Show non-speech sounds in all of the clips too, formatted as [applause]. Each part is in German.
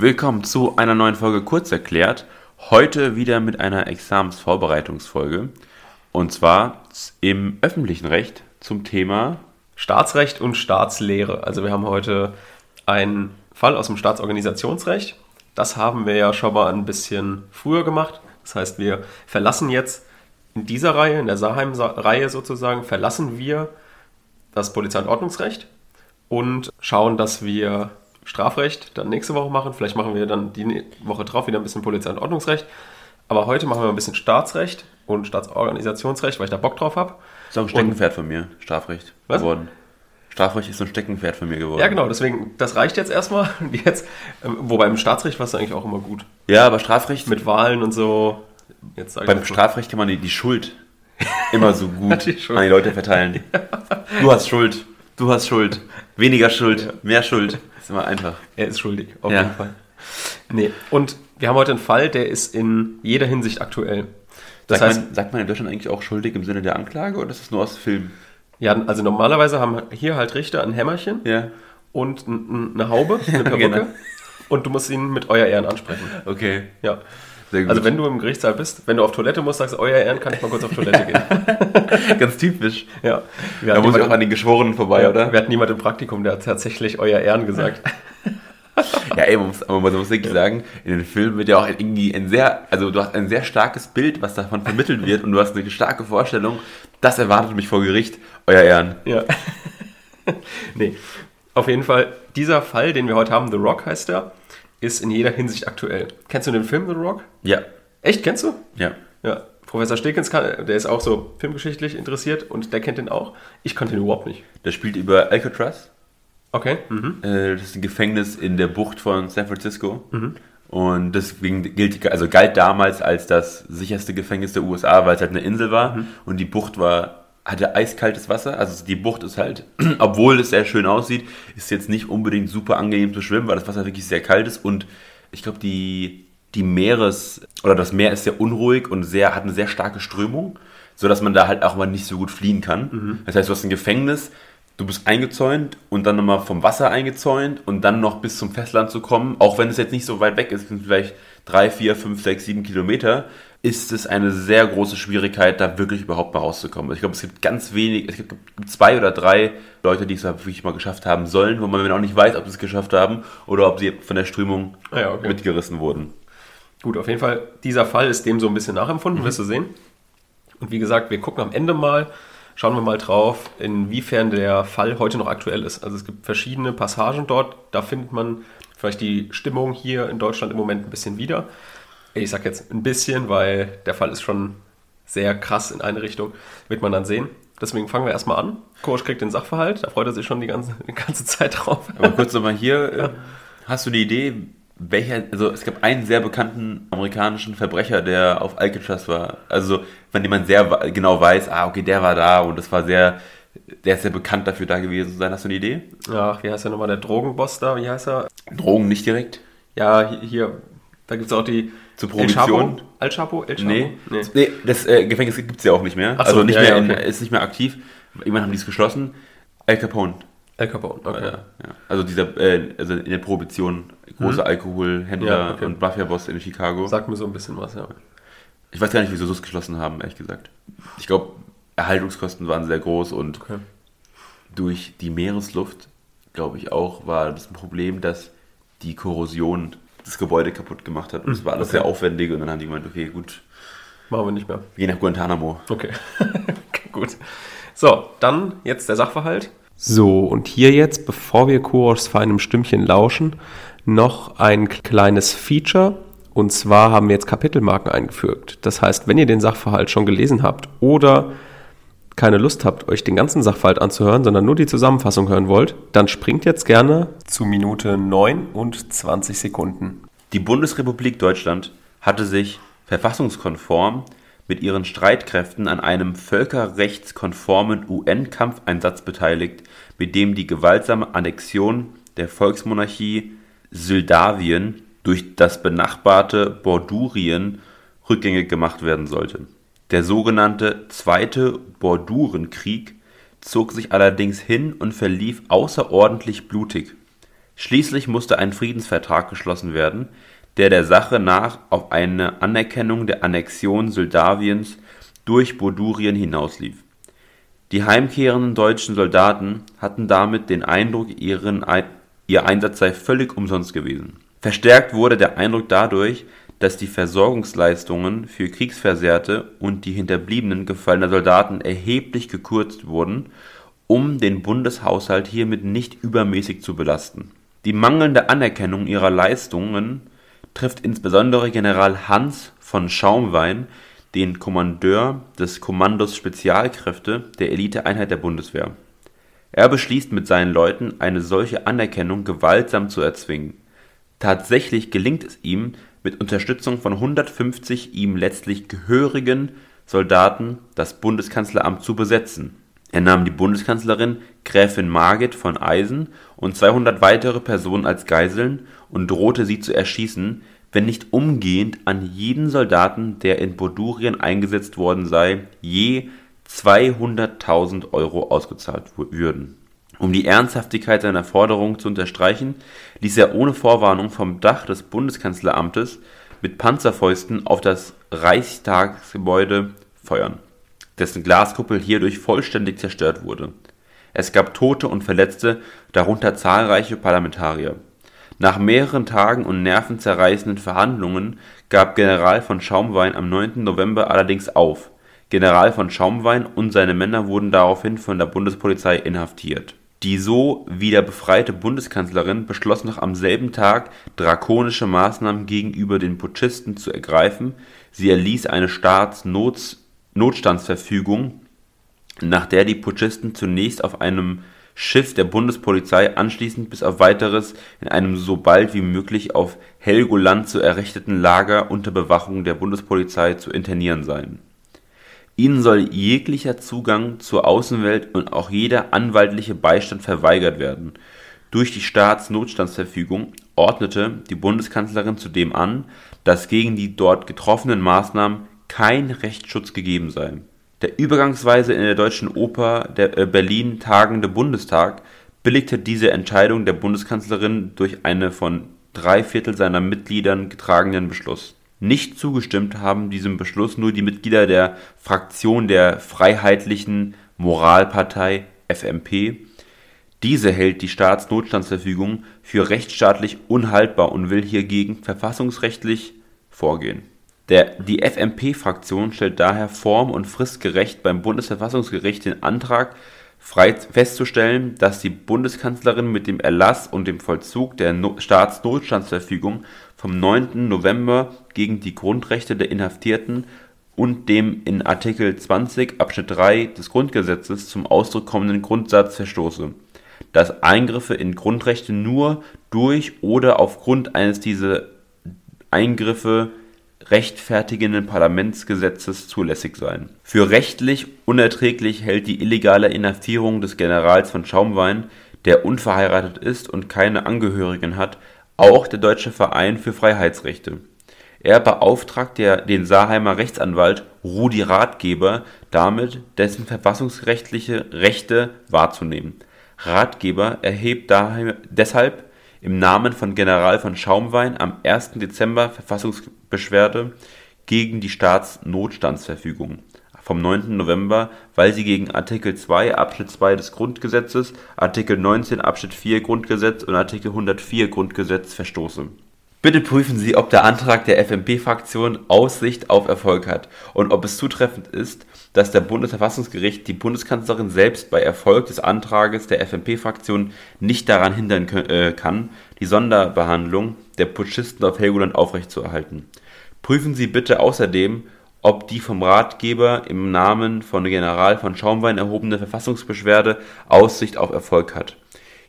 Willkommen zu einer neuen Folge Kurzerklärt. Heute wieder mit einer Examensvorbereitungsfolge. Und zwar im öffentlichen Recht zum Thema Staatsrecht und Staatslehre. Also wir haben heute einen Fall aus dem Staatsorganisationsrecht. Das haben wir ja schon mal ein bisschen früher gemacht. Das heißt, wir verlassen jetzt in dieser Reihe, in der Saheim-Reihe sozusagen, verlassen wir das Polizei- und Ordnungsrecht und schauen, dass wir Strafrecht dann nächste Woche machen. Vielleicht machen wir dann die Woche drauf wieder ein bisschen Polizei- und Ordnungsrecht. Aber heute machen wir ein bisschen Staatsrecht und Staatsorganisationsrecht, weil ich da Bock drauf habe. Ist auch ein Steckenpferd von mir, Strafrecht Was? geworden. Strafrecht ist so ein Steckenpferd von mir geworden. Ja, genau, deswegen, das reicht jetzt erstmal. Jetzt, ähm, wobei im Staatsrecht war es eigentlich auch immer gut. Ja, aber Strafrecht, Mit Wahlen und so. Jetzt beim. Strafrecht kann man die, die Schuld immer so [laughs] gut Die an die Leute verteilen. [laughs] Du hast Schuld, du hast Schuld, weniger Schuld, mehr Schuld. Ist immer einfach. Er ist schuldig, auf Ja. jeden Fall. Nee, und wir haben heute einen Fall, der ist in jeder Hinsicht aktuell. Das sagt, heißt, man, sagt man in Deutschland eigentlich auch schuldig im Sinne der Anklage oder ist das nur aus Film? ja, also normalerweise haben hier halt Richter ein Hämmerchen Ja. und eine Haube, [laughs] eine Perücke. genau. Und du musst ihn mit euer Ehren ansprechen. Okay. Ja. Also wenn du im Gerichtssaal bist, wenn du auf Toilette musst, sagst du, euer Ehren, kann ich mal kurz auf Toilette gehen. [laughs] Ganz typisch. ja. Da muss ich auch an den Geschworenen vorbei, oder? wir hatten jemand im Praktikum, der hat tatsächlich euer Ehren gesagt. [laughs] Ja, ey, man muss, aber man muss wirklich sagen, in den Filmen wird ja auch irgendwie ein sehr, also du hast ein sehr starkes Bild, was davon vermittelt wird und du hast eine starke Vorstellung, das erwartet mich vor Gericht, euer Ehren. Ja. [laughs] nee. Auf jeden Fall, dieser Fall, den wir heute haben, The Rock heißt er, ist in jeder Hinsicht aktuell. Kennst du den Film The Rock? Ja, Echt, kennst du? ja. Ja. Professor Stekens, kann, der ist auch so filmgeschichtlich interessiert und der kennt den auch. Ich kannte den überhaupt nicht. Der spielt über Alcatraz. Okay. Mhm. Äh, Das ist ein Gefängnis in der Bucht von San Francisco. Und deswegen gilt, also galt damals als das sicherste Gefängnis der USA, weil es halt eine Insel war und die Bucht war, hatte eiskaltes Wasser. Also die Bucht ist halt, [clears throat] obwohl es sehr schön aussieht, ist jetzt nicht unbedingt super angenehm zu schwimmen, weil das Wasser wirklich sehr kalt ist und ich glaube, die, die Meeres, oder das Meer ist sehr unruhig und sehr, hat eine sehr starke Strömung, sodass man da halt auch mal nicht so gut fliehen kann. Das heißt, du hast ein Gefängnis, du bist eingezäunt und dann nochmal vom Wasser eingezäunt und dann noch bis zum Festland zu kommen, auch wenn es jetzt nicht so weit weg ist, vielleicht drei, vier, fünf, sechs, sieben Kilometer, ist es eine sehr große Schwierigkeit, da wirklich überhaupt mal rauszukommen. Ich glaube, es gibt ganz wenig, es gibt zwei oder drei Leute, die es wirklich mal geschafft haben sollen, wo man auch nicht weiß, ob sie es geschafft haben oder ob sie von der Strömung Ah ja, okay. mitgerissen wurden. Gut, auf jeden Fall, dieser Fall ist dem so ein bisschen nachempfunden, wirst du sehen. Und wie gesagt, wir gucken am Ende mal, schauen wir mal drauf, inwiefern der Fall heute noch aktuell ist. Also es gibt verschiedene Passagen dort, da findet man vielleicht die Stimmung hier in Deutschland im Moment ein bisschen wieder. Ich sag jetzt ein bisschen, weil der Fall ist schon sehr krass in eine Richtung, wird man dann sehen. Deswegen fangen wir erstmal an. Coach kriegt den Sachverhalt, da freut er sich schon die ganze, die ganze Zeit drauf. Aber kurz nochmal hier, [laughs] äh, hast du die Idee, welcher, also es gab einen sehr bekannten amerikanischen Verbrecher, der auf Alcatraz war. Also, von dem man sehr genau weiß, ah, okay, der war da und das war sehr, der ist sehr bekannt dafür da gewesen zu sein. Hast du eine Idee? Ach, wie heißt der nochmal, der Drogenboss da, wie heißt er? Drogen nicht direkt? Ja, hi- hier, da gibt es auch die. Zur El? Prohibition? El Chapo? El Chapo? Nee. nee. Nee, das äh, Gefängnis gibt es ja auch nicht mehr. Ach so, also nicht ja, mehr ja, okay. ist nicht mehr aktiv. Irgendwann haben die es geschlossen. Al Capone. El Capone, okay. Ja, ja. Also dieser, äh, also in der Prohibition, großer Alkoholhändler Mhm. Ja, okay. und Mafia-Boss in Chicago. Sagt mir so ein bisschen was, ja. Ich weiß gar nicht, wieso sie es geschlossen haben, ehrlich gesagt. Ich glaube, Erhaltungskosten waren sehr groß und Okay. durch die Meeresluft, glaube ich auch, war das ein Problem, dass die Korrosion das Gebäude kaputt gemacht hat. Und es war alles okay. sehr aufwendig und dann haben die gemeint, okay, gut, Machen wir nicht mehr. wir gehen nach Guantanamo. Okay. [laughs] okay, gut. So, dann jetzt der Sachverhalt. So, und hier jetzt, bevor wir Kuros feinem Stimmchen lauschen, noch ein kleines Feature. Und zwar haben wir jetzt Kapitelmarken eingefügt. Das heißt, wenn ihr den Sachverhalt schon gelesen habt oder keine Lust habt, euch den ganzen Sachverhalt anzuhören, sondern nur die Zusammenfassung hören wollt, dann springt jetzt gerne zu Minute 9 und 20 Sekunden. Die Bundesrepublik Deutschland hatte sich verfassungskonform mit ihren Streitkräften an einem völkerrechtskonformen UN-Kampfeinsatz beteiligt, mit dem die gewaltsame Annexion der Volksmonarchie Moldawien durch das benachbarte Bordurien rückgängig gemacht werden sollte. Der sogenannte Zweite Bordurenkrieg zog sich allerdings hin und verlief außerordentlich blutig. Schließlich musste ein Friedensvertrag geschlossen werden, der der Sache nach auf eine Anerkennung der Annexion Moldawiens durch Bordurien hinauslief. Die heimkehrenden deutschen Soldaten hatten damit den Eindruck, ihren, ihr Einsatz sei völlig umsonst gewesen. Verstärkt wurde der Eindruck dadurch, dass die Versorgungsleistungen für Kriegsversehrte und die Hinterbliebenen gefallener Soldaten erheblich gekürzt wurden, um den Bundeshaushalt hiermit nicht übermäßig zu belasten die mangelnde Anerkennung ihrer Leistungen trifft insbesondere General Hans von Schaumwein, den Kommandeur des Kommandos Spezialkräfte der Eliteeinheit der Bundeswehr. Er beschließt mit seinen Leuten, eine solche Anerkennung gewaltsam zu erzwingen. Tatsächlich gelingt es ihm, mit Unterstützung von 150 ihm letztlich gehörigen Soldaten das Bundeskanzleramt zu besetzen er nahm die Bundeskanzlerin Gräfin Margit von Eisen und 200 weitere Personen als Geiseln und drohte sie zu erschießen, wenn nicht umgehend an jeden Soldaten, der in Bordurien eingesetzt worden sei, je 200.000 Euro ausgezahlt würden. Um die Ernsthaftigkeit seiner Forderung zu unterstreichen, ließ er ohne Vorwarnung vom Dach des Bundeskanzleramtes mit Panzerfäusten auf das Reichstagsgebäude feuern dessen Glaskuppel hierdurch vollständig zerstört wurde. Es gab Tote und Verletzte, darunter zahlreiche Parlamentarier. Nach mehreren Tagen und nervenzerreißenden Verhandlungen gab General von Schaumwein am 9. November allerdings auf. General von Schaumwein und seine Männer wurden daraufhin von der Bundespolizei inhaftiert. Die so wieder befreite Bundeskanzlerin beschloss noch am selben Tag, drakonische Maßnahmen gegenüber den Putschisten zu ergreifen. Sie erließ eine Staatsnots Notstandsverfügung, nach der die Putschisten zunächst auf einem Schiff der Bundespolizei, anschließend bis auf weiteres in einem so bald wie möglich auf Helgoland zu errichteten Lager unter Bewachung der Bundespolizei zu internieren seien. Ihnen soll jeglicher Zugang zur Außenwelt und auch jeder anwaltliche Beistand verweigert werden. Durch die Staatsnotstandsverfügung ordnete die Bundeskanzlerin zudem an, dass gegen die dort getroffenen Maßnahmen kein Rechtsschutz gegeben sei. Der übergangsweise in der Deutschen Oper der äh, Berlin tagende Bundestag billigte diese Entscheidung der Bundeskanzlerin durch einen von drei Viertel seiner Mitgliedern getragenen Beschluss. Nicht zugestimmt haben diesem Beschluss nur die Mitglieder der Fraktion der Freiheitlichen Moralpartei FMP. Diese hält die Staatsnotstandsverfügung für rechtsstaatlich unhaltbar und will hiergegen verfassungsrechtlich vorgehen der, die FMP-Fraktion stellt daher form- und fristgerecht beim Bundesverfassungsgericht den Antrag, frei festzustellen, dass die Bundeskanzlerin mit dem Erlass und dem Vollzug der no Staatsnotstandsverfügung vom 9. November gegen die Grundrechte der Inhaftierten und dem in Artikel 20 Abschnitt 3 des Grundgesetzes zum Ausdruck kommenden Grundsatz verstoße, dass Eingriffe in Grundrechte nur durch oder aufgrund eines dieser Eingriffe rechtfertigenden Parlamentsgesetzes zulässig sein. Für rechtlich unerträglich hält die illegale Inhaftierung des Generals von Schaumwein, der unverheiratet ist und keine Angehörigen hat, auch der Deutsche Verein für Freiheitsrechte. Er beauftragt der, den Saarheimer Rechtsanwalt Rudi Ratgeber damit, dessen verfassungsrechtliche Rechte wahrzunehmen. Ratgeber erhebt deshalb im Namen von General von Schaumwein am 1. Dezember Verfassungsbeschwerde gegen die Staatsnotstandsverfügung vom 9. November, weil sie gegen Artikel 2 Abschnitt 2 des Grundgesetzes, Artikel 19 Abschnitt 4 Grundgesetz und Artikel 104 Grundgesetz verstoße Bitte prüfen Sie, ob der Antrag der FMP-Fraktion Aussicht auf Erfolg hat und ob es zutreffend ist, dass der Bundesverfassungsgericht die Bundeskanzlerin selbst bei Erfolg des Antrages der FMP-Fraktion nicht daran hindern äh, kann, die Sonderbehandlung der Putschisten auf Helgoland aufrechtzuerhalten. Prüfen Sie bitte außerdem, ob die vom Ratgeber im Namen von General von Schaumwein erhobene Verfassungsbeschwerde Aussicht auf Erfolg hat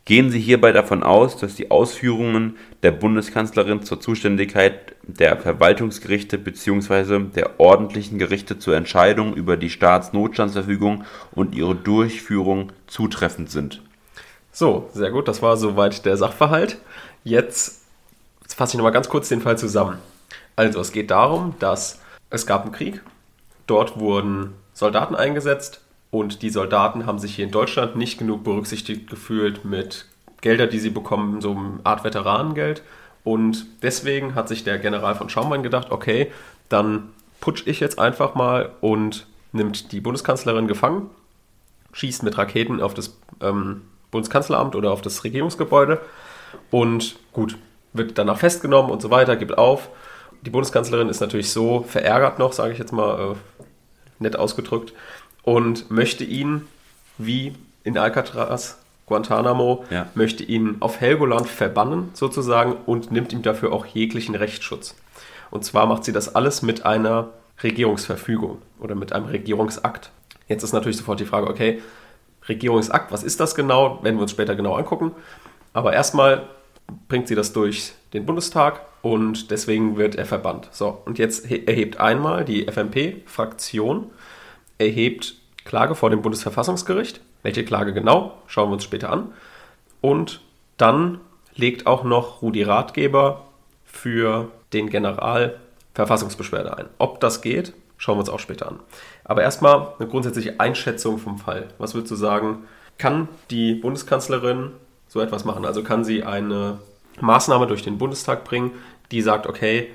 Gehen Sie hierbei davon aus, dass die Ausführungen der Bundeskanzlerin zur Zuständigkeit der Verwaltungsgerichte bzw. der ordentlichen Gerichte zur Entscheidung über die Staatsnotstandsverfügung und ihre Durchführung zutreffend sind. So, sehr gut, das war soweit der Sachverhalt. Jetzt fasse ich nochmal ganz kurz den Fall zusammen. Also, es geht darum, dass es gab einen Krieg, dort wurden Soldaten eingesetzt, und die Soldaten haben sich hier in Deutschland nicht genug berücksichtigt gefühlt mit Gelder, die sie bekommen, so eine Art Veteranengeld. Und deswegen hat sich der General von Schaumwein gedacht, okay, dann putsch ich jetzt einfach mal und nimmt die Bundeskanzlerin gefangen, schießt mit Raketen auf das ähm, Bundeskanzleramt oder auf das Regierungsgebäude und gut, wird danach festgenommen und so weiter, gibt auf. Die Bundeskanzlerin ist natürlich so verärgert noch, sage ich jetzt mal äh, nett ausgedrückt, und möchte ihn, wie in Alcatraz, Guantanamo, Ja. möchte ihn auf Helgoland verbannen sozusagen und nimmt ihm dafür auch jeglichen Rechtsschutz. Und zwar macht sie das alles mit einer Regierungsverfügung oder mit einem Regierungsakt. Jetzt ist natürlich sofort die Frage, okay, Regierungsakt, was ist das genau? Werden wir uns später genau angucken. Aber erstmal bringt sie das durch den Bundestag und deswegen wird er verbannt. So, und jetzt he- erhebt einmal die FMP-Fraktion, erhebt Klage vor dem Bundesverfassungsgericht. Welche Klage genau, schauen wir uns später an. Und dann legt auch noch Rudi Ratgeber für den General Verfassungsbeschwerde ein. Ob das geht, schauen wir uns auch später an. Aber erstmal eine grundsätzliche Einschätzung vom Fall. Was würdest du sagen, kann die Bundeskanzlerin so etwas machen? Also kann sie eine Maßnahme durch den Bundestag bringen, die sagt, okay,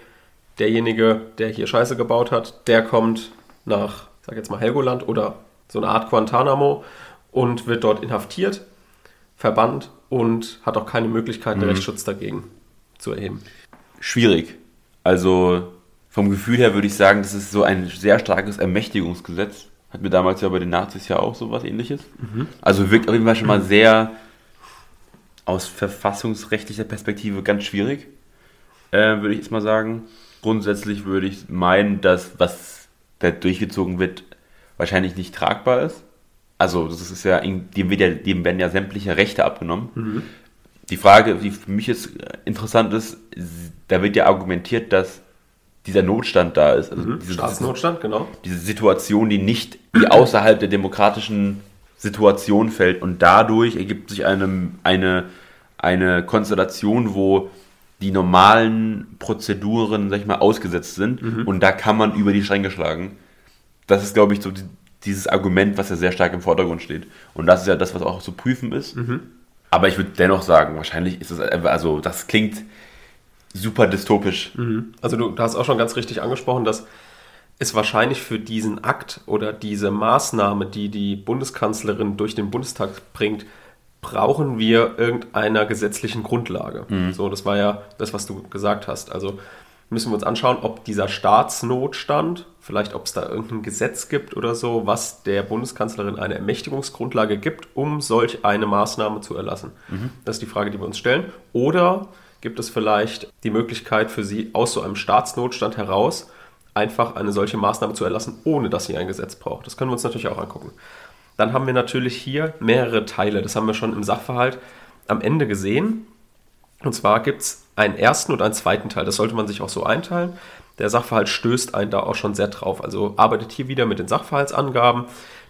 derjenige, der hier Scheiße gebaut hat, der kommt nach, ich sag jetzt mal Helgoland oder so eine Art Guantanamo und wird dort inhaftiert, verbannt und hat auch keine Möglichkeit, einen Rechtsschutz dagegen zu erheben. Schwierig. Also vom Gefühl her würde ich sagen, das ist so ein sehr starkes Ermächtigungsgesetz. Hatten wir damals ja bei den Nazis ja auch so was ähnliches. Also wirkt auf jeden Fall schon mal sehr aus verfassungsrechtlicher Perspektive ganz schwierig, äh, würde ich jetzt mal sagen. Grundsätzlich würde ich meinen, dass was da durchgezogen wird, wahrscheinlich nicht tragbar ist. Also das ist ja, dem, wird ja, dem werden ja sämtliche Rechte abgenommen. Die Frage, die für mich jetzt interessant ist, da wird ja argumentiert, dass dieser Notstand da ist. Also diese, Staatsnotstand, genau. diese Situation, die nicht, die außerhalb der demokratischen Situation fällt und dadurch ergibt sich eine, eine, eine Konstellation, wo die normalen Prozeduren, sag ich mal, ausgesetzt sind und da kann man über die Stränge schlagen. Das ist, glaube ich, so die, dieses Argument, was ja sehr stark im Vordergrund steht. Und das ist ja das, was auch zu prüfen ist. Aber ich würde dennoch sagen, wahrscheinlich ist es, einfach- also das klingt super dystopisch. Also du, du hast auch schon ganz richtig angesprochen, dass es wahrscheinlich für diesen Akt oder diese Maßnahme, die die Bundeskanzlerin durch den Bundestag bringt, brauchen wir irgendeiner gesetzlichen Grundlage. So, das war ja das, was du gesagt hast. Also müssen wir uns anschauen, ob dieser Staatsnotstand, vielleicht ob es da irgendein Gesetz gibt oder so, was der Bundeskanzlerin eine Ermächtigungsgrundlage gibt, um solch eine Maßnahme zu erlassen. Das ist die Frage, die wir uns stellen. Oder gibt es vielleicht die Möglichkeit für sie aus so einem Staatsnotstand heraus einfach eine solche Maßnahme zu erlassen, ohne dass sie ein Gesetz braucht. Das können wir uns natürlich auch angucken. Dann haben wir natürlich hier mehrere Teile. Das haben wir schon im Sachverhalt am Ende gesehen. Und zwar gibt es einen ersten und einen zweiten Teil. Das sollte man sich auch so einteilen. Der Sachverhalt stößt einen da auch schon sehr drauf. Also arbeitet hier wieder mit den Sachverhaltsangaben.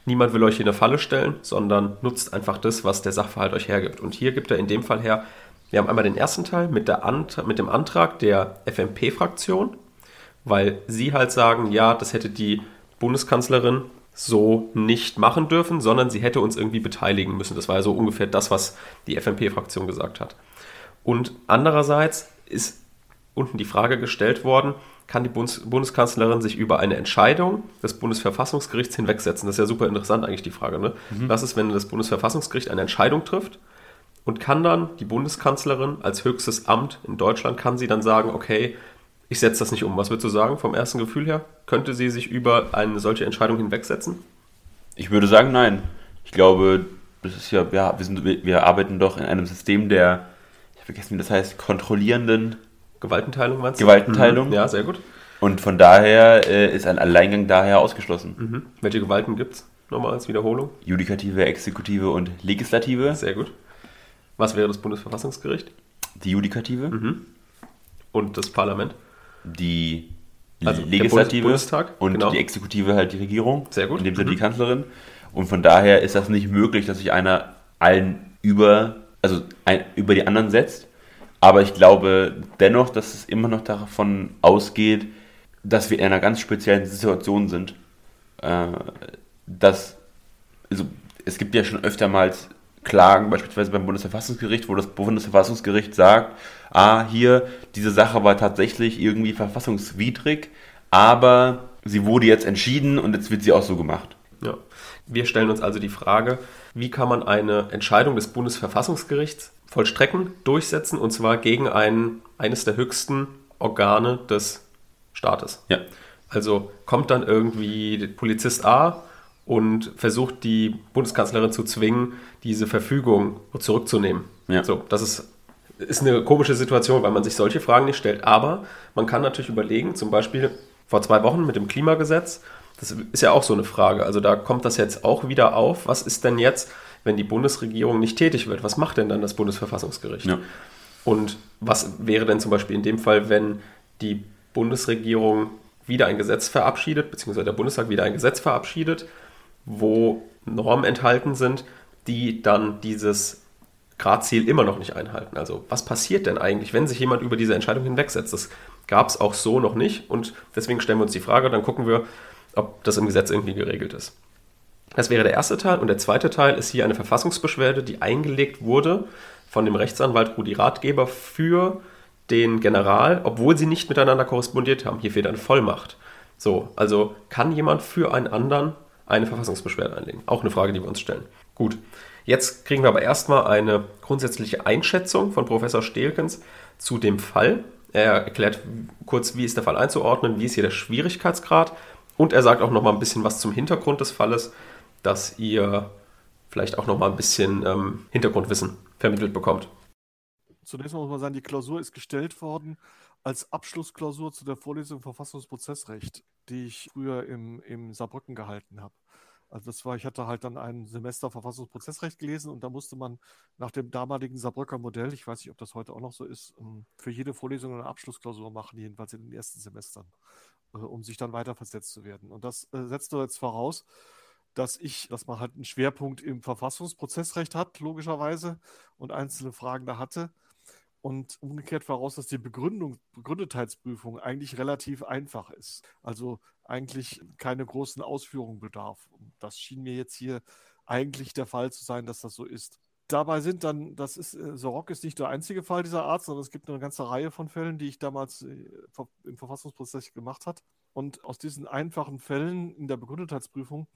Niemand will euch hier eine Falle stellen, sondern nutzt einfach das, was der Sachverhalt euch hergibt. Und hier gibt er in dem Fall her, wir haben einmal den ersten Teil mit, mit dem Antrag der FMP-Fraktion, weil sie halt sagen, ja, das hätte die Bundeskanzlerin so nicht machen dürfen, sondern sie hätte uns irgendwie beteiligen müssen. Das war ja so ungefähr das, was die FMP-Fraktion gesagt hat. Und andererseits ist unten die Frage gestellt worden, kann die Bundes Bundeskanzlerin sich über eine Entscheidung des Bundesverfassungsgerichts hinwegsetzen? Das ist ja super interessant eigentlich die Frage. Ne? Was ist, wenn das Bundesverfassungsgericht eine Entscheidung trifft und kann dann die Bundeskanzlerin als höchstes Amt in Deutschland, kann sie dann sagen, okay, ich setze das nicht um. Was würdest du sagen vom ersten Gefühl her? Könnte sie sich über eine solche Entscheidung hinwegsetzen? Ich würde sagen, nein. Ich glaube, das ist ja, ja wir, sind, wir, arbeiten doch in einem System der, ich habe vergessen, wie das heißt, kontrollierenden Gewaltenteilung meinst du? Gewaltenteilung. Mhm. Ja, sehr gut. Und von daher äh, ist ein Alleingang daher ausgeschlossen. Mhm. Welche Gewalten gibt es? Nochmal als Wiederholung. Judikative, Exekutive und Legislative. Sehr gut. Was wäre das Bundesverfassungsgericht? Die Judikative, Mhm. Und das Parlament? Die Also Legislative Bundestag, und genau. die Exekutive halt die Regierung. Sehr gut. In dem Sinne die Mhm. Kanzlerin. Und von daher ist das nicht möglich, dass sich einer allen über, also ein, über die anderen setzt. Aber ich glaube dennoch, dass es immer noch davon ausgeht, dass wir in einer ganz speziellen Situation sind. Äh, dass, also es gibt ja schon öftermals Klagen, beispielsweise beim Bundesverfassungsgericht, wo das Bundesverfassungsgericht sagt, ah, hier, diese Sache war tatsächlich irgendwie verfassungswidrig, aber sie wurde jetzt entschieden und jetzt wird sie auch so gemacht. Ja. Wir stellen uns also die Frage, wie kann man eine Entscheidung des Bundesverfassungsgerichts vollstrecken, durchsetzen und zwar gegen ein, eines der höchsten Organe des Staates. Ja. Also kommt dann irgendwie Polizist A und versucht die Bundeskanzlerin zu zwingen, diese Verfügung zurückzunehmen. Ja. So, das ist, ist eine komische Situation, weil man sich solche Fragen nicht stellt. Aber man kann natürlich überlegen, zum Beispiel vor zwei Wochen mit dem Klimagesetz, das ist ja auch so eine Frage. Also da kommt das jetzt auch wieder auf. Was ist denn jetzt, wenn die Bundesregierung nicht tätig wird? Was macht denn dann das Bundesverfassungsgericht? Ja. Und was wäre denn zum Beispiel in dem Fall, wenn die Bundesregierung wieder ein Gesetz verabschiedet, beziehungsweise der Bundestag wieder ein Gesetz verabschiedet, wo Normen enthalten sind, die dann dieses Gradziel immer noch nicht einhalten. Also was passiert denn eigentlich, wenn sich jemand über diese Entscheidung hinwegsetzt? Das gab es auch so noch nicht und deswegen stellen wir uns die Frage, dann gucken wir, ob das im Gesetz irgendwie geregelt ist. Das wäre der erste Teil und der zweite Teil ist hier eine Verfassungsbeschwerde, die eingelegt wurde von dem Rechtsanwalt Rudi Ratgeber für den General, obwohl sie nicht miteinander korrespondiert haben. Hier fehlt eine Vollmacht. So, also kann jemand für einen anderen eine Verfassungsbeschwerde einlegen? Auch eine Frage, die wir uns stellen. Gut, jetzt kriegen wir aber erstmal eine grundsätzliche Einschätzung von Professor Stelkens zu dem Fall. Er erklärt kurz, wie ist der Fall einzuordnen, wie ist hier der Schwierigkeitsgrad und er sagt auch noch mal ein bisschen was zum Hintergrund des Falles, dass ihr vielleicht auch noch mal ein bisschen ähm, Hintergrundwissen vermittelt bekommt. Zunächst muss man sagen, die Klausur ist gestellt worden als Abschlussklausur zu der Vorlesung Verfassungsprozessrecht, die ich früher im, im Saarbrücken gehalten habe. Also das war, ich hatte halt dann ein Semester Verfassungsprozessrecht gelesen und da musste man nach dem damaligen Saarbrücker Modell, ich weiß nicht, ob das heute auch noch so ist, ähm, für jede Vorlesung eine Abschlussklausur machen, jedenfalls in den ersten Semestern, äh, um sich dann weiter versetzt zu werden. Und das äh, setzt jetzt voraus, dass ich, dass man halt einen Schwerpunkt im Verfassungsprozessrecht hat, logischerweise, und einzelne Fragen da hatte. Und umgekehrt voraus, dass die Begründung, Begründetheitsprüfung eigentlich relativ einfach ist. Also eigentlich keine großen Ausführungen bedarf. Das schien mir jetzt hier eigentlich der Fall zu sein, dass das so ist. Dabei sind dann, das ist, äh, Sorok ist nicht der einzige Fall dieser Art, sondern es gibt eine ganze Reihe von Fällen, die ich damals äh, im Verfassungsprozess gemacht habe. Und aus diesen einfachen Fällen in der Begründetheitsprüfung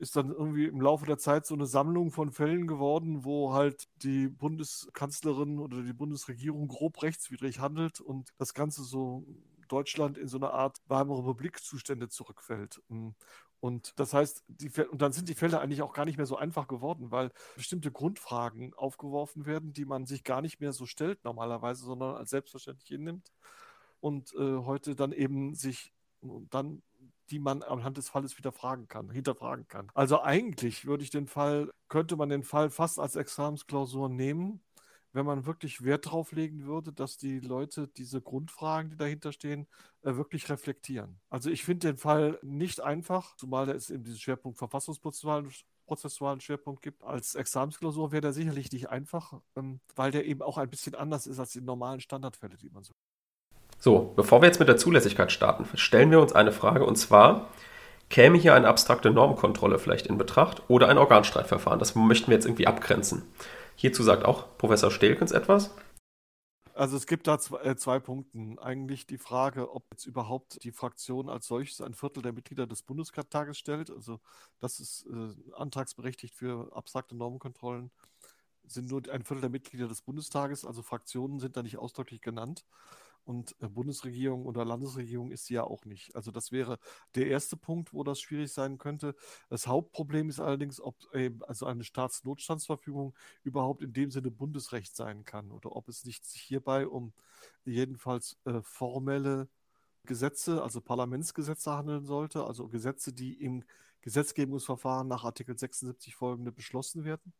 ist dann irgendwie im Laufe der Zeit so eine Sammlung von Fällen geworden, wo halt die Bundeskanzlerin oder die Bundesregierung grob rechtswidrig handelt und das Ganze so Deutschland in so eine Art warme Republikzustände zurückfällt. Und das heißt, die, und dann sind die Fälle eigentlich auch gar nicht mehr so einfach geworden, weil bestimmte Grundfragen aufgeworfen werden, die man sich gar nicht mehr so stellt normalerweise, sondern als selbstverständlich hinnimmt und äh, heute dann eben sich dann die man anhand des Falles wieder fragen kann, hinterfragen kann. Also eigentlich würde ich den Fall, könnte man den Fall fast als Examensklausur nehmen, wenn man wirklich Wert darauf legen würde, dass die Leute diese Grundfragen, die dahinter stehen, äh, wirklich reflektieren. Also ich finde den Fall nicht einfach, zumal es eben diesen Schwerpunkt verfassungsprozessualen prozessualen Schwerpunkt gibt. Als Examensklausur wäre der sicherlich nicht einfach, ähm, weil der eben auch ein bisschen anders ist als die normalen Standardfälle, die man so so, bevor wir jetzt mit der Zulässigkeit starten, stellen wir uns eine Frage und zwar, käme hier eine abstrakte Normkontrolle vielleicht in Betracht oder ein Organstreitverfahren? Das möchten wir jetzt irgendwie abgrenzen. Hierzu sagt auch Professor Stelkens etwas. Also es gibt da zwei, äh, zwei Punkte. Eigentlich die Frage, ob jetzt überhaupt die Fraktion als solches ein Viertel der Mitglieder des Bundestages stellt. Also das ist äh, antragsberechtigt für abstrakte Normkontrollen. Sind nur ein Viertel der Mitglieder des Bundestages, also Fraktionen sind da nicht ausdrücklich genannt. Und äh, Bundesregierung oder Landesregierung ist sie ja auch nicht. Also das wäre der erste Punkt, wo das schwierig sein könnte. Das Hauptproblem ist allerdings, ob also eine Staatsnotstandsverfügung überhaupt in dem Sinne Bundesrecht sein kann oder ob es nicht sich hierbei um jedenfalls äh, formelle Gesetze, also Parlamentsgesetze handeln sollte, also Gesetze, die im Gesetzgebungsverfahren nach Artikel 76 folgende beschlossen werden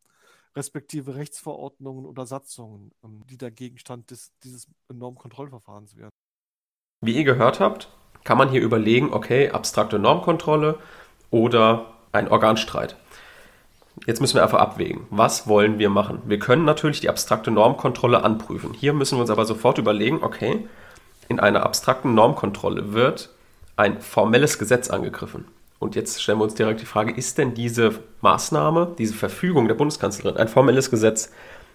respektive Rechtsverordnungen oder Satzungen, ähm, die der Gegenstand des, dieses Normkontrollverfahrens werden. Wie ihr gehört habt, kann man hier überlegen, okay, abstrakte Normkontrolle oder ein Organstreit. Jetzt müssen wir einfach abwägen, was wollen wir machen? Wir können natürlich die abstrakte Normkontrolle anprüfen. Hier müssen wir uns aber sofort überlegen, okay, in einer abstrakten Normkontrolle wird ein formelles Gesetz angegriffen. Und jetzt stellen wir uns direkt die Frage, ist denn diese Maßnahme, diese Verfügung der Bundeskanzlerin ein formelles Gesetz?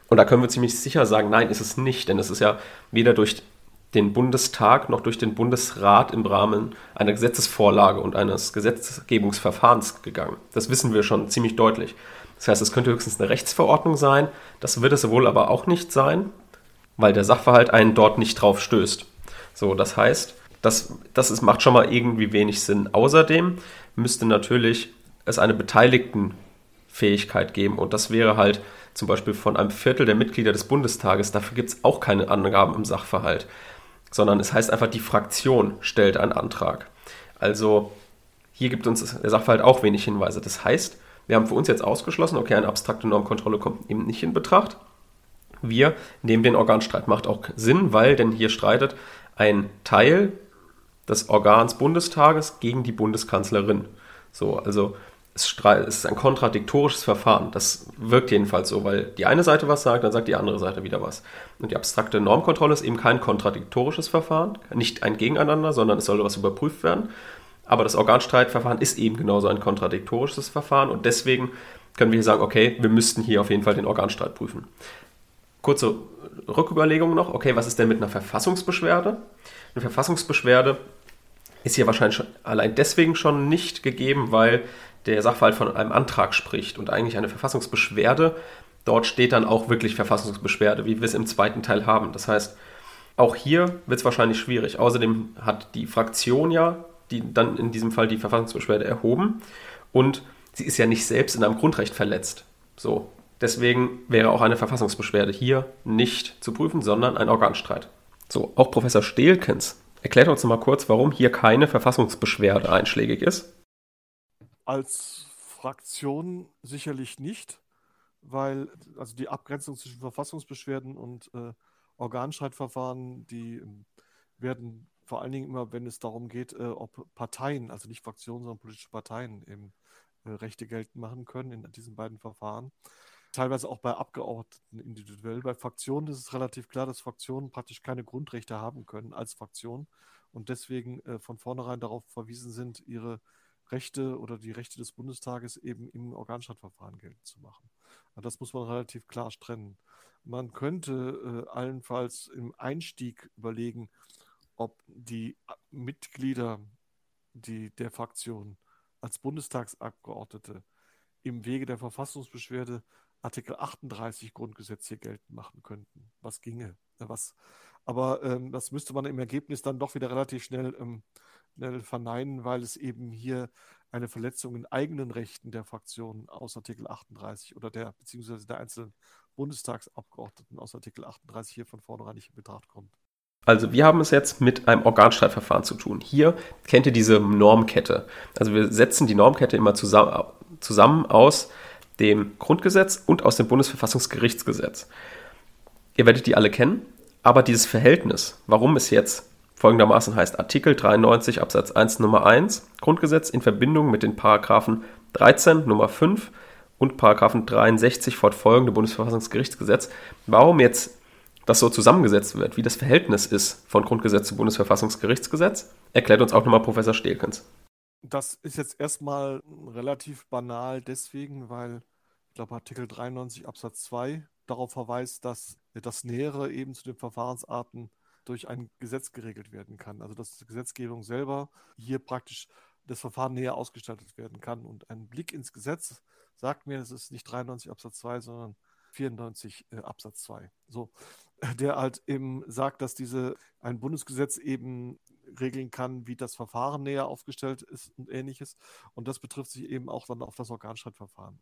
Und da können wir ziemlich sicher sagen, nein, ist es nicht, denn es ist ja weder durch den Bundestag noch durch den Bundesrat im Rahmen einer Gesetzesvorlage und eines Gesetzgebungsverfahrens gegangen. Das wissen wir schon ziemlich deutlich. Das heißt, es könnte höchstens eine Rechtsverordnung sein, das wird es wohl aber auch nicht sein, weil der Sachverhalt einen dort nicht drauf stößt. So, das heißt, das, das ist, macht schon mal irgendwie wenig Sinn. Außerdem müsste natürlich es eine Beteiligtenfähigkeit geben und das wäre halt zum Beispiel von einem Viertel der Mitglieder des Bundestages. Dafür gibt es auch keine Angaben im Sachverhalt, sondern es heißt einfach, die Fraktion stellt einen Antrag. Also hier gibt uns der Sachverhalt auch wenig Hinweise. Das heißt, wir haben für uns jetzt ausgeschlossen, okay, eine abstrakte Normkontrolle kommt eben nicht in Betracht. Wir nehmen den Organstreit. Macht auch Sinn, weil denn hier streitet ein Teil des Organs Bundestages gegen die Bundeskanzlerin. So, also es ist ein kontradiktorisches Verfahren. Das wirkt jedenfalls so, weil die eine Seite was sagt, dann sagt die andere Seite wieder was. Und die abstrakte Normkontrolle ist eben kein kontradiktorisches Verfahren, nicht ein Gegeneinander, sondern es soll was überprüft werden. Aber das Organstreitverfahren ist eben genauso ein kontradiktorisches Verfahren und deswegen können wir hier sagen, okay, wir müssten hier auf jeden Fall den Organstreit prüfen. Kurze Rücküberlegung noch, okay, was ist denn mit einer Verfassungsbeschwerde? Eine Verfassungsbeschwerde ist hier wahrscheinlich schon, allein deswegen schon nicht gegeben, weil der Sachverhalt von einem Antrag spricht und eigentlich eine Verfassungsbeschwerde, dort steht dann auch wirklich Verfassungsbeschwerde, wie wir es im zweiten Teil haben. Das heißt, auch hier wird es wahrscheinlich schwierig. Außerdem hat die Fraktion ja die dann in diesem Fall die Verfassungsbeschwerde erhoben und sie ist ja nicht selbst in einem Grundrecht verletzt. So, deswegen wäre auch eine Verfassungsbeschwerde hier nicht zu prüfen, sondern ein Organstreit. So, auch Professor Stehlkens erklärt uns mal kurz, warum hier keine Verfassungsbeschwerde einschlägig ist. Als Fraktion sicherlich nicht, weil also die Abgrenzung zwischen Verfassungsbeschwerden und äh, Organstreitverfahren, die ähm, werden vor allen Dingen immer, wenn es darum geht, äh, ob Parteien, also nicht Fraktionen, sondern politische Parteien eben äh, Rechte geltend machen können in diesen beiden Verfahren. Teilweise auch bei Abgeordneten individuell. Bei Fraktionen ist es relativ klar, dass Fraktionen praktisch keine Grundrechte haben können als Fraktion und deswegen äh, von vornherein darauf verwiesen sind, ihre Rechte oder die Rechte des Bundestages eben im Organstreitverfahren geltend zu machen. Also das muss man relativ klar trennen. Man könnte äh, allenfalls im Einstieg überlegen, ob die Mitglieder die, der Fraktion als Bundestagsabgeordnete im Wege der Verfassungsbeschwerde Artikel 38 Grundgesetz hier geltend machen könnten. Was ginge? Was, aber ähm, das müsste man im Ergebnis dann doch wieder relativ schnell, ähm, schnell verneinen, weil es eben hier eine Verletzung in eigenen Rechten der Fraktion aus Artikel 38 oder der beziehungsweise der einzelnen Bundestagsabgeordneten aus Artikel 38 hier von vornherein nicht in Betracht kommt. Also wir haben es jetzt mit einem Organstreitverfahren zu tun. Hier kennt ihr diese Normkette. Also wir setzen die Normkette immer zusammen, zusammen aus dem Grundgesetz und aus dem Bundesverfassungsgerichtsgesetz. Ihr werdet die alle kennen, aber dieses Verhältnis, warum es jetzt folgendermaßen heißt, Artikel 93 Absatz 1 Nummer 1 Grundgesetz in Verbindung mit den Paragraphen 13 Nummer 5 und Paragraphen 63 fortfolgende Bundesverfassungsgerichtsgesetz, warum jetzt das so zusammengesetzt wird, wie das Verhältnis ist von Grundgesetz zu Bundesverfassungsgerichtsgesetz, erklärt uns auch nochmal Professor Stehlkens. Das ist jetzt erstmal relativ banal deswegen, weil ich glaube Artikel 93 Absatz 2 darauf verweist, dass das Nähere eben zu den Verfahrensarten durch ein Gesetz geregelt werden kann. Also dass die Gesetzgebung selber hier praktisch das Verfahren näher ausgestaltet werden kann. Und ein Blick ins Gesetz sagt mir, es ist nicht 93 Absatz 2, sondern 94 äh, Absatz 2. So, [laughs] der halt eben sagt, dass diese ein Bundesgesetz eben regeln kann, wie das Verfahren näher aufgestellt ist und ähnliches. Und das betrifft sich eben auch dann auf das Organstreitverfahren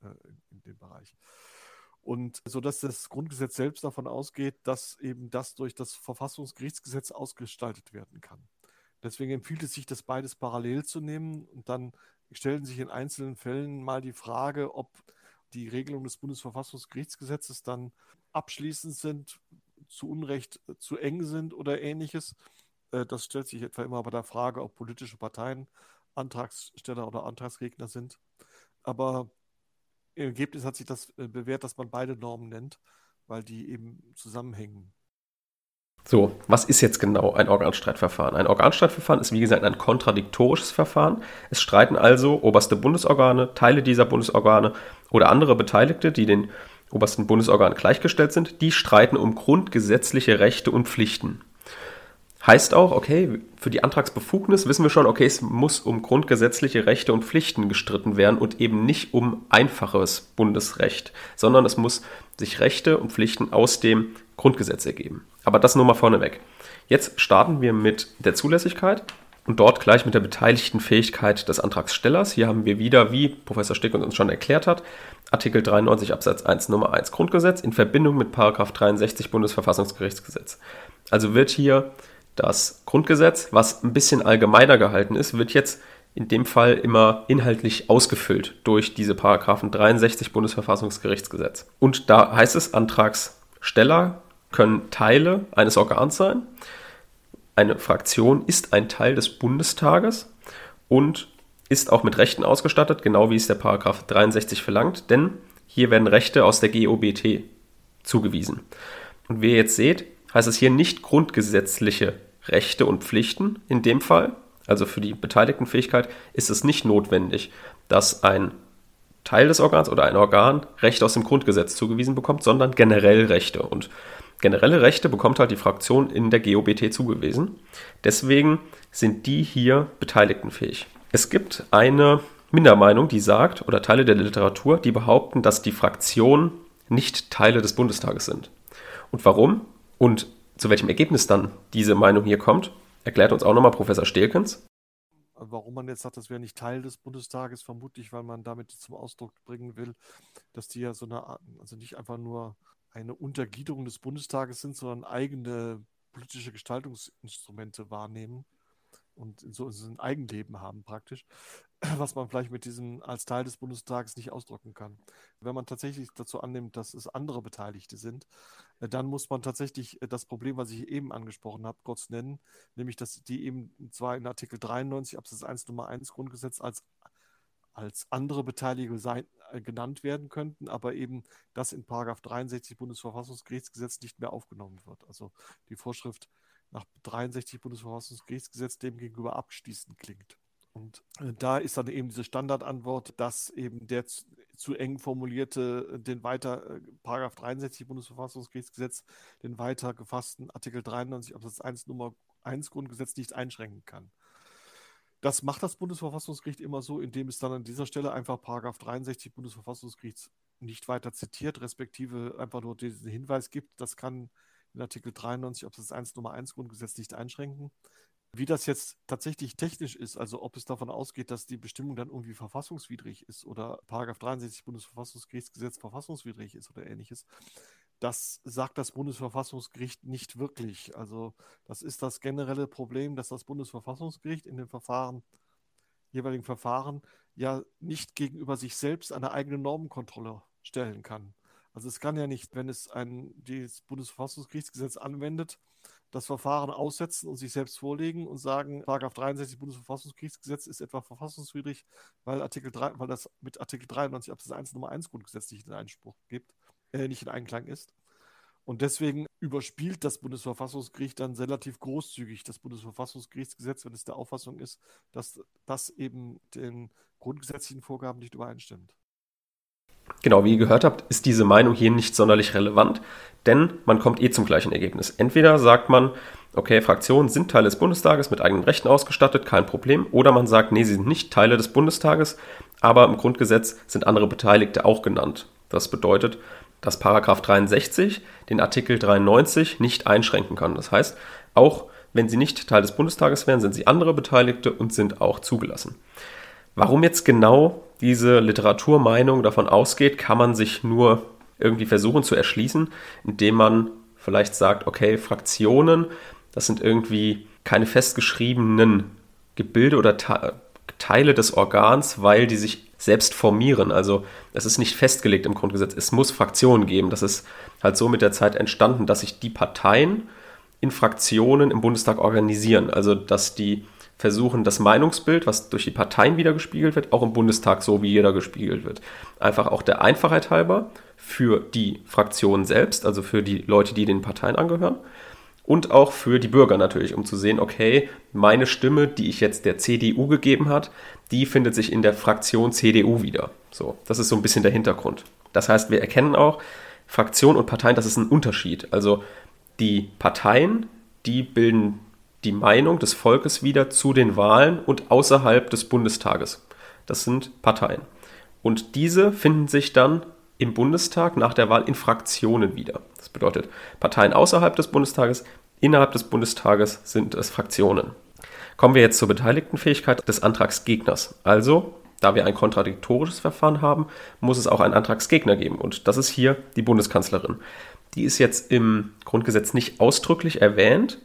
in, äh, in dem Bereich. Und so dass das Grundgesetz selbst davon ausgeht, dass eben das durch das Verfassungsgerichtsgesetz ausgestaltet werden kann. Deswegen empfiehlt es sich, das beides parallel zu nehmen und dann stellen sich in einzelnen Fällen mal die Frage, ob die Regelungen des Bundesverfassungsgerichtsgesetzes dann abschließend sind, zu Unrecht äh, zu eng sind oder ähnliches. Äh, das stellt sich etwa immer bei der Frage, ob politische Parteien Antragsteller oder Antragsgegner sind. Aber im Ergebnis hat sich das äh, bewährt, dass man beide Normen nennt, weil die eben zusammenhängen. So, was ist jetzt genau ein Organstreitverfahren? Ein Organstreitverfahren ist wie gesagt ein kontradiktorisches Verfahren. Es streiten also oberste Bundesorgane, Teile dieser Bundesorgane oder andere Beteiligte, die den obersten Bundesorganen gleichgestellt sind, die streiten um grundgesetzliche Rechte und Pflichten. Heißt auch, okay, für die Antragsbefugnis wissen wir schon, okay, es muss um grundgesetzliche Rechte und Pflichten gestritten werden und eben nicht um einfaches Bundesrecht, sondern es muss sich Rechte und Pflichten aus dem Grundgesetz ergeben. Aber das nur mal vorneweg. Jetzt starten wir mit der Zulässigkeit und dort gleich mit der beteiligten Fähigkeit des Antragstellers. Hier haben wir wieder, wie Professor Stick uns schon erklärt hat, Artikel 93 Absatz 1 Nummer 1 Grundgesetz in Verbindung mit Paragraph 63 Bundesverfassungsgerichtsgesetz. Also wird hier das Grundgesetz, was ein bisschen allgemeiner gehalten ist, wird jetzt in dem Fall immer inhaltlich ausgefüllt durch diese Paragraphen 63 Bundesverfassungsgerichtsgesetz. Und da heißt es, Antragsteller können Teile eines Organs sein. Eine Fraktion ist ein Teil des Bundestages und ist auch mit Rechten ausgestattet, genau wie es der Paragraph 63 verlangt, denn hier werden Rechte aus der GOBT zugewiesen. Und wie ihr jetzt seht, heißt es hier nicht grundgesetzliche Rechte und Pflichten in dem Fall. Also für die beteiligten Fähigkeit ist es nicht notwendig, dass ein Teil des Organs oder ein Organ Rechte aus dem Grundgesetz zugewiesen bekommt, sondern generell Rechte. Und generelle Rechte bekommt halt die Fraktion in der GOBT zugewiesen. Deswegen sind die hier beteiligtenfähig. Es gibt eine Mindermeinung, die sagt, oder Teile der Literatur, die behaupten, dass die Fraktionen nicht Teile des Bundestages sind. Und warum? Und zu welchem Ergebnis dann diese Meinung hier kommt, erklärt uns auch nochmal Professor Stelkens. Warum man jetzt sagt, das wäre nicht Teil des Bundestages, vermutlich, weil man damit zum Ausdruck bringen will, dass die ja so eine Art, also nicht einfach nur eine Untergliederung des Bundestages sind, sondern eigene politische Gestaltungsinstrumente wahrnehmen und so ein Eigenleben haben praktisch, [clears throat] was man vielleicht mit diesem als Teil des Bundestages nicht ausdrücken kann. Wenn man tatsächlich dazu annimmt, dass es andere Beteiligte sind, äh, dann muss man tatsächlich äh, das Problem, was ich eben angesprochen habe, kurz nennen, nämlich dass die eben zwar in Artikel 93 Absatz 1 Nummer 1 Grundgesetz als als andere Beteiligte sein, äh, genannt werden könnten, aber eben das in Paragraph 63 Bundesverfassungsgerichtsgesetz nicht mehr aufgenommen wird. Also die Vorschrift nach 63 Bundesverfassungsgerichtsgesetz dem gegenüber abschließend klingt. Und äh, da ist dann eben diese Standardantwort, dass eben der zu, zu eng formulierte, äh, den weiter, äh, Paragraph 63 Bundesverfassungsgerichtsgesetz, den weiter gefassten Artikel 93 Absatz 1 Nummer 1 Grundgesetz nicht einschränken kann. Das macht das Bundesverfassungsgericht immer so, indem es dann an dieser Stelle einfach Paragraph 63 Bundesverfassungsgerichts nicht weiter zitiert, respektive einfach nur diesen Hinweis gibt, das kann in Artikel 93 Absatz 1 Nummer 1 Grundgesetz nicht einschränken. Wie das jetzt tatsächlich technisch ist, also ob es davon ausgeht, dass die Bestimmung dann irgendwie verfassungswidrig ist oder Paragraph 63 Bundesverfassungsgerichtsgesetz verfassungswidrig ist oder ähnliches, das sagt das Bundesverfassungsgericht nicht wirklich. Also das ist das generelle Problem, dass das Bundesverfassungsgericht in den Verfahren, jeweiligen Verfahren ja nicht gegenüber sich selbst eine eigene Normenkontrolle stellen kann. Also es kann ja nicht, wenn es ein das Bundesverfassungsgerichtsgesetz anwendet, das Verfahren aussetzen und sich selbst vorlegen und sagen, Paragraph 63 Bundesverfassungsgerichtsgesetz ist etwa verfassungswidrig, weil Artikel 3, weil das mit Artikel 93 Absatz 1 Nummer 1 Grundgesetz nicht in Einspruch gibt, äh, nicht in Einklang ist. Und deswegen überspielt das Bundesverfassungsgericht dann relativ großzügig das Bundesverfassungsgerichtsgesetz, wenn es der Auffassung ist, dass das eben den grundgesetzlichen Vorgaben nicht übereinstimmt. Genau, wie ihr gehört habt, ist diese Meinung hier nicht sonderlich relevant, denn man kommt eh zum gleichen Ergebnis. Entweder sagt man, okay, Fraktionen sind Teile des Bundestages mit eigenen Rechten ausgestattet, kein Problem, oder man sagt, nee, sie sind nicht Teile des Bundestages, aber im Grundgesetz sind andere Beteiligte auch genannt. Das bedeutet, dass Paragraph 63 den Artikel 93 nicht einschränken kann. Das heißt, auch wenn sie nicht Teil des Bundestages wären, sind sie andere Beteiligte und sind auch zugelassen. Warum jetzt genau diese Literaturmeinung davon ausgeht, kann man sich nur irgendwie versuchen zu erschließen, indem man vielleicht sagt, okay, Fraktionen, das sind irgendwie keine festgeschriebenen Gebilde oder Teile des Organs, weil die sich selbst formieren. Also es ist nicht festgelegt im Grundgesetz. Es muss Fraktionen geben. Das ist halt so mit der Zeit entstanden, dass sich die Parteien in Fraktionen im Bundestag organisieren. Also dass die versuchen, das Meinungsbild, was durch die Parteien wieder gespiegelt wird, auch im Bundestag so wie jeder gespiegelt wird. Einfach auch der Einfachheit halber für die Fraktionen selbst, also für die Leute, die den Parteien angehören und auch für die Bürger natürlich, um zu sehen, okay, meine Stimme, die ich jetzt der CDU gegeben hat, die findet sich in der Fraktion CDU wieder. So, das ist so ein bisschen der Hintergrund. Das heißt, wir erkennen auch, Fraktionen und Parteien, das ist ein Unterschied. Also die Parteien, die bilden die Meinung des Volkes wieder zu den Wahlen und außerhalb des Bundestages. Das sind Parteien. Und diese finden sich dann im Bundestag nach der Wahl in Fraktionen wieder. Das bedeutet, Parteien außerhalb des Bundestages, innerhalb des Bundestages sind es Fraktionen. Kommen wir jetzt zur Beteiligtenfähigkeit des Antragsgegners. Also, da wir ein kontradiktorisches Verfahren haben, muss es auch einen Antragsgegner geben. Und das ist hier die Bundeskanzlerin. Die ist jetzt im Grundgesetz nicht ausdrücklich erwähnt.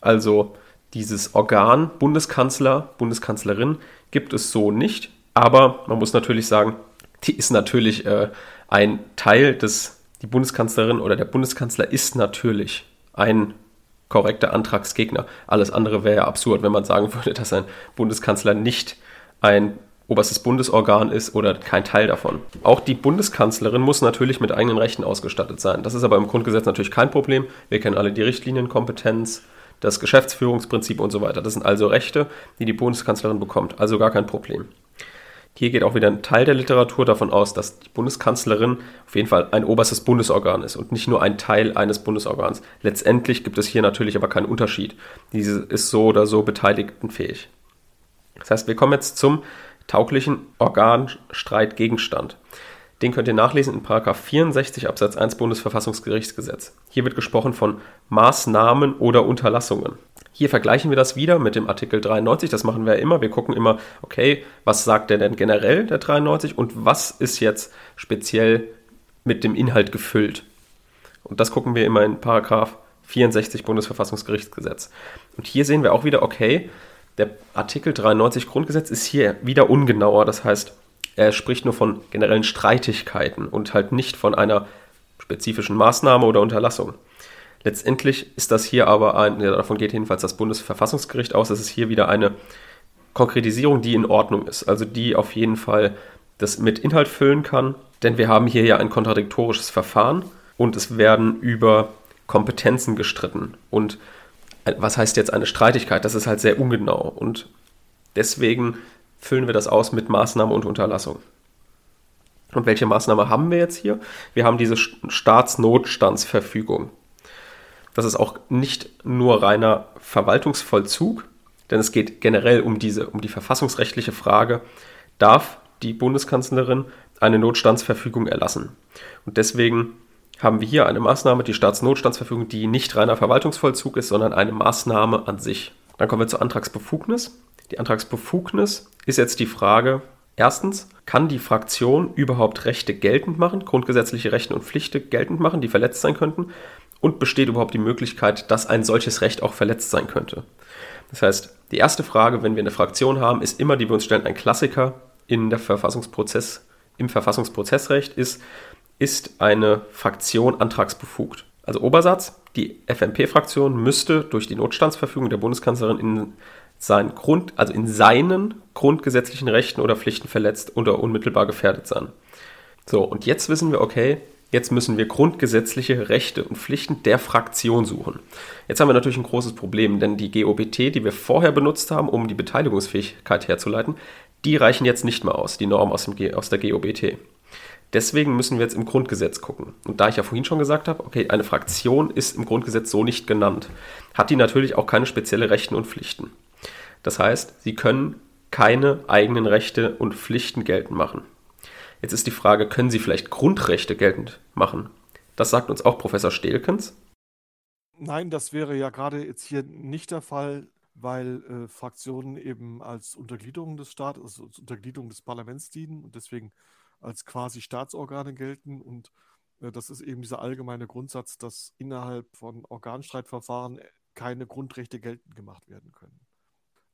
Also dieses Organ Bundeskanzler, Bundeskanzlerin gibt es so nicht. Aber man muss natürlich sagen, die ist natürlich äh, ein Teil des, die Bundeskanzlerin oder der Bundeskanzler ist natürlich ein korrekter Antragsgegner. Alles andere wäre ja absurd, wenn man sagen würde, dass ein Bundeskanzler nicht ein oberstes Bundesorgan ist oder kein Teil davon. Auch die Bundeskanzlerin muss natürlich mit eigenen Rechten ausgestattet sein. Das ist aber im Grundgesetz natürlich kein Problem. Wir kennen alle die Richtlinienkompetenz, das Geschäftsführungsprinzip und so weiter. Das sind also Rechte, die die Bundeskanzlerin bekommt. Also gar kein Problem. Hier geht auch wieder ein Teil der Literatur davon aus, dass die Bundeskanzlerin auf jeden Fall ein oberstes Bundesorgan ist und nicht nur ein Teil eines Bundesorgans. Letztendlich gibt es hier natürlich aber keinen Unterschied. Diese ist so oder so beteiligtenfähig. Das heißt, wir kommen jetzt zum tauglichen Organstreitgegenstand. Den könnt ihr nachlesen in 64 Absatz 1 Bundesverfassungsgerichtsgesetz. Hier wird gesprochen von Maßnahmen oder Unterlassungen. Hier vergleichen wir das wieder mit dem Artikel 93, das machen wir ja immer. Wir gucken immer, okay, was sagt der denn generell, der 93, und was ist jetzt speziell mit dem Inhalt gefüllt. Und das gucken wir immer in Paragraph 64 Bundesverfassungsgerichtsgesetz. Und hier sehen wir auch wieder, okay, der Artikel 93 Grundgesetz ist hier wieder ungenauer. Das heißt, er spricht nur von generellen Streitigkeiten und halt nicht von einer spezifischen Maßnahme oder Unterlassung. Letztendlich ist das hier aber ein, davon geht jedenfalls das Bundesverfassungsgericht aus, dass es hier wieder eine Konkretisierung, die in Ordnung ist, also die auf jeden Fall das mit Inhalt füllen kann, denn wir haben hier ja ein kontradiktorisches Verfahren und es werden über Kompetenzen gestritten und äh, was heißt jetzt eine Streitigkeit? Das ist halt sehr ungenau und deswegen füllen wir das aus mit Maßnahme und Unterlassung. Und welche Maßnahme haben wir jetzt hier? Wir haben diese Staatsnotstandsverfügung. Das ist auch nicht nur reiner Verwaltungsvollzug, denn es geht generell um diese, um die verfassungsrechtliche Frage, darf die Bundeskanzlerin eine Notstandsverfügung erlassen? Und deswegen haben wir hier eine Maßnahme, die Staatsnotstandsverfügung, die nicht reiner Verwaltungsvollzug ist, sondern eine Maßnahme an sich. Dann kommen wir zur Antragsbefugnis. Die Antragsbefugnis ist jetzt die Frage, erstens, kann die Fraktion überhaupt Rechte geltend machen, grundgesetzliche Rechte und Pflichten geltend machen, die verletzt sein könnten? und besteht überhaupt die Möglichkeit, dass ein solches Recht auch verletzt sein könnte. Das heißt, die erste Frage, wenn wir eine Fraktion haben, ist immer, die wir uns stellen, ein Klassiker in der Verfassungsprozess, im Verfassungsprozessrecht ist, ist eine Fraktion antragsbefugt. Also Obersatz, die FMP-Fraktion müsste durch die Notstandsverfügung der Bundeskanzlerin in seinen Grund, also in seinen grundgesetzlichen Rechten oder Pflichten verletzt oder unmittelbar gefährdet sein. So, und jetzt wissen wir, okay, Jetzt müssen wir grundgesetzliche Rechte und Pflichten der Fraktion suchen. Jetzt haben wir natürlich ein großes Problem, denn die GOBT, die wir vorher benutzt haben, um die Beteiligungsfähigkeit herzuleiten, die reichen jetzt nicht mehr aus, die Norm aus, dem, aus der GOBT. Deswegen müssen wir jetzt im Grundgesetz gucken. Und da ich ja vorhin schon gesagt habe, okay, eine Fraktion ist im Grundgesetz so nicht genannt, hat die natürlich auch keine spezielle Rechten und Pflichten. Das heißt, sie können keine eigenen Rechte und Pflichten geltend machen. Jetzt ist die Frage, können Sie vielleicht Grundrechte geltend machen? Das sagt uns auch Professor Stelkens. Nein, das wäre ja gerade jetzt hier nicht der Fall, weil äh, Fraktionen eben als Untergliederung des Staates, also als Untergliederung des Parlaments dienen und deswegen als quasi Staatsorgane gelten. Und äh, das ist eben dieser allgemeine Grundsatz, dass innerhalb von Organstreitverfahren keine Grundrechte geltend gemacht werden können.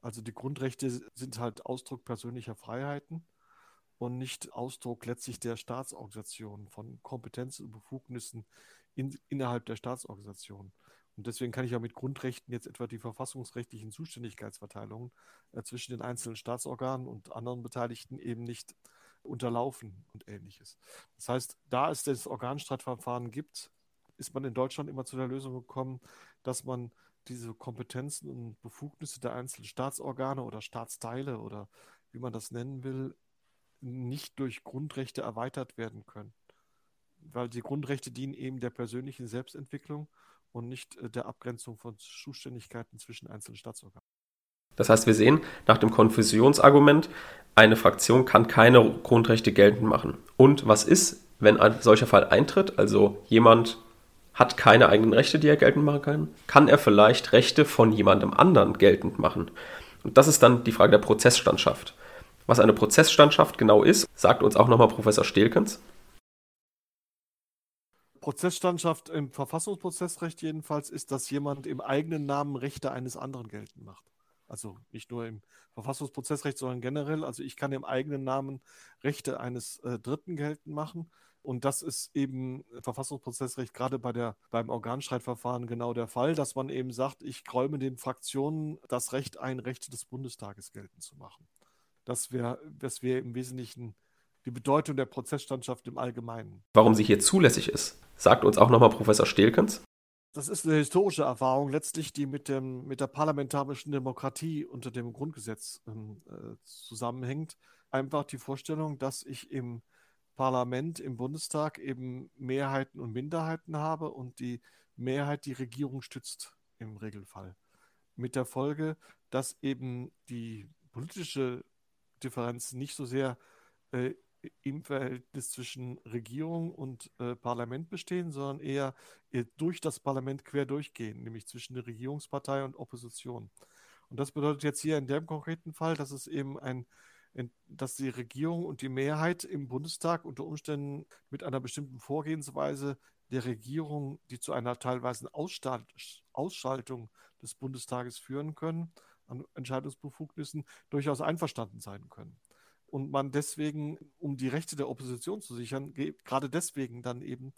Also die Grundrechte sind halt Ausdruck persönlicher Freiheiten und nicht Ausdruck letztlich der Staatsorganisation, von Kompetenzen und Befugnissen in, innerhalb der Staatsorganisation. Und deswegen kann ich ja mit Grundrechten jetzt etwa die verfassungsrechtlichen Zuständigkeitsverteilungen äh, zwischen den einzelnen Staatsorganen und anderen Beteiligten eben nicht unterlaufen und ähnliches. Das heißt, da es das Organstreitverfahren gibt, ist man in Deutschland immer zu der Lösung gekommen, dass man diese Kompetenzen und Befugnisse der einzelnen Staatsorgane oder Staatsteile oder wie man das nennen will, nicht durch Grundrechte erweitert werden können. Weil die Grundrechte dienen eben der persönlichen Selbstentwicklung und nicht äh, der Abgrenzung von Zuständigkeiten zwischen einzelnen Staatsorganen. Das heißt, wir sehen nach dem Konfusionsargument, eine Fraktion kann keine Grundrechte geltend machen. Und was ist, wenn ein solcher Fall eintritt? Also jemand hat keine eigenen Rechte, die er geltend machen kann, kann er vielleicht Rechte von jemandem anderen geltend machen. Und das ist dann die Frage der Prozessstandschaft. Was eine Prozessstandschaft genau ist, sagt uns auch nochmal Professor Stelkens. Prozessstandschaft im Verfassungsprozessrecht jedenfalls ist, dass jemand im eigenen Namen Rechte eines anderen geltend macht. Also nicht nur im Verfassungsprozessrecht, sondern generell. Also ich kann im eigenen Namen Rechte eines äh, Dritten geltend machen. Und das ist eben Verfassungsprozessrecht gerade bei der, beim Organstreitverfahren genau der Fall, dass man eben sagt, ich räume den Fraktionen das Recht ein, Rechte des Bundestages geltend zu machen. Das wäre das wär im Wesentlichen die Bedeutung der Prozessstandschaft im Allgemeinen. Warum sie hier zulässig ist, sagt uns auch nochmal Professor Stelkens. Das ist eine historische Erfahrung, letztlich, die mit, dem, mit der parlamentarischen Demokratie unter dem Grundgesetz ähm, äh, zusammenhängt. Einfach die Vorstellung, dass ich im Parlament, im Bundestag eben Mehrheiten und Minderheiten habe und die Mehrheit die Regierung stützt im Regelfall. Mit der Folge, dass eben die politische Differenz nicht so sehr äh, im Verhältnis zwischen Regierung und äh, Parlament bestehen, sondern eher äh, durch das Parlament quer durchgehen, nämlich zwischen der Regierungspartei und Opposition. Und das bedeutet jetzt hier in dem konkreten Fall, dass es eben ein, dass die Regierung und die Mehrheit im Bundestag unter Umständen mit einer bestimmten Vorgehensweise der Regierung, die zu einer teilweise Ausschaltung des Bundestages führen können, an Entscheidungsbefugnissen durchaus einverstanden sein können und man deswegen, um die Rechte der Opposition zu sichern, gerade deswegen dann eben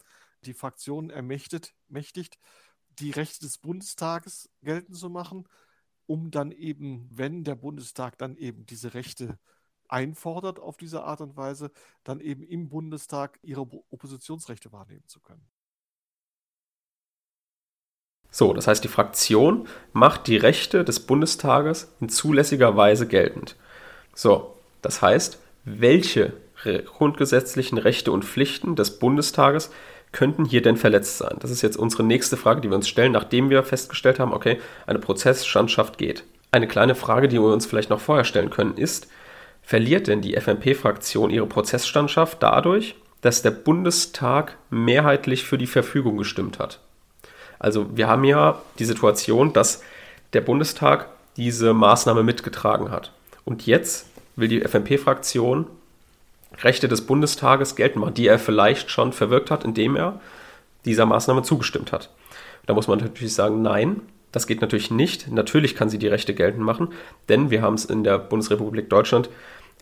die Fraktion ermächtigt, mächtigt, die Rechte des Bundestages geltend zu machen, um dann eben, wenn der Bundestag dann eben diese Rechte einfordert auf diese Art und Weise, dann eben im Bundestag ihre Oppositionsrechte wahrnehmen zu können. So, das heißt, die Fraktion macht die Rechte des Bundestages in zulässiger Weise geltend. So, das heißt, welche grundgesetzlichen Rechte und Pflichten des Bundestages könnten hier denn verletzt sein? Das ist jetzt unsere nächste Frage, die wir uns stellen, nachdem wir festgestellt haben, okay, eine Prozessstandschaft geht. Eine kleine Frage, die wir uns vielleicht noch vorher stellen können, ist, verliert denn die FMP-Fraktion ihre Prozessstandschaft dadurch, dass der Bundestag mehrheitlich für die Verfügung gestimmt hat? Also wir haben ja die Situation, dass der Bundestag diese Maßnahme mitgetragen hat. Und jetzt will die FMP-Fraktion Rechte des Bundestages geltend machen, die er vielleicht schon verwirkt hat, indem er dieser Maßnahme zugestimmt hat. Da muss man natürlich sagen, nein, das geht natürlich nicht. Natürlich kann sie die Rechte geltend machen, denn wir haben es in der Bundesrepublik Deutschland.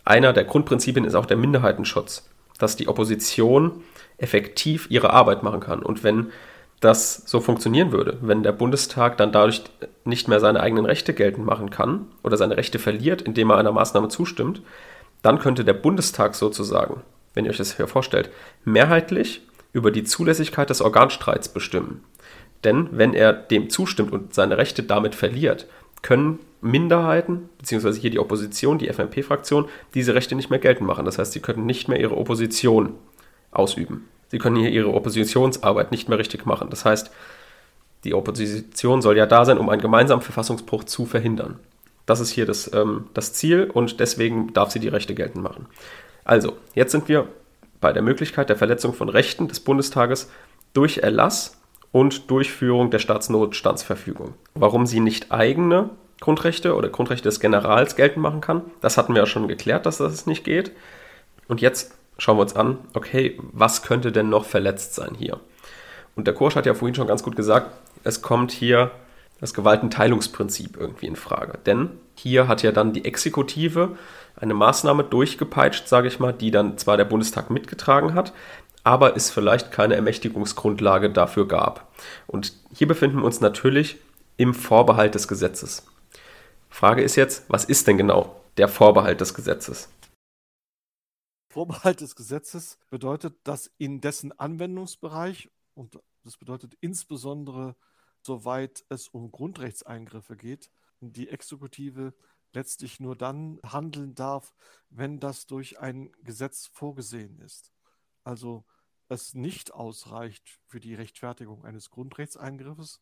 Einer der Grundprinzipien ist auch der Minderheitenschutz, dass die Opposition effektiv ihre Arbeit machen kann. Und wenn das so funktionieren würde, wenn der Bundestag dann dadurch nicht mehr seine eigenen Rechte geltend machen kann oder seine Rechte verliert, indem er einer Maßnahme zustimmt, dann könnte der Bundestag sozusagen, wenn ihr euch das hier vorstellt, mehrheitlich über die Zulässigkeit des Organstreits bestimmen. Denn wenn er dem zustimmt und seine Rechte damit verliert, können Minderheiten, beziehungsweise hier die Opposition, die FMP-Fraktion, diese Rechte nicht mehr geltend machen. Das heißt, sie können nicht mehr ihre Opposition ausüben. Sie können hier ihre Oppositionsarbeit nicht mehr richtig machen. Das heißt, die Opposition soll ja da sein, um einen gemeinsamen Verfassungsbruch zu verhindern. Das ist hier das, ähm, das Ziel und deswegen darf sie die Rechte geltend machen. Also, jetzt sind wir bei der Möglichkeit der Verletzung von Rechten des Bundestages durch Erlass und Durchführung der Staatsnotstandsverfügung. Warum sie nicht eigene Grundrechte oder Grundrechte des Generals geltend machen kann, das hatten wir ja schon geklärt, dass das nicht geht. Und jetzt schauen wir uns an, okay, was könnte denn noch verletzt sein hier? Und der Kursch hat ja vorhin schon ganz gut gesagt, es kommt hier das Gewaltenteilungsprinzip irgendwie in Frage. Denn hier hat ja dann die Exekutive eine Maßnahme durchgepeitscht, sage ich mal, die dann zwar der Bundestag mitgetragen hat, aber es vielleicht keine Ermächtigungsgrundlage dafür gab. Und hier befinden wir uns natürlich im Vorbehalt des Gesetzes. Frage ist jetzt, was ist denn genau der Vorbehalt des Gesetzes? Vorbehalt des Gesetzes bedeutet, dass in dessen Anwendungsbereich, und das bedeutet insbesondere soweit es um Grundrechtseingriffe geht, die Exekutive letztlich nur dann handeln darf, wenn das durch ein Gesetz vorgesehen ist. Also es nicht ausreicht für die Rechtfertigung eines Grundrechtseingriffes,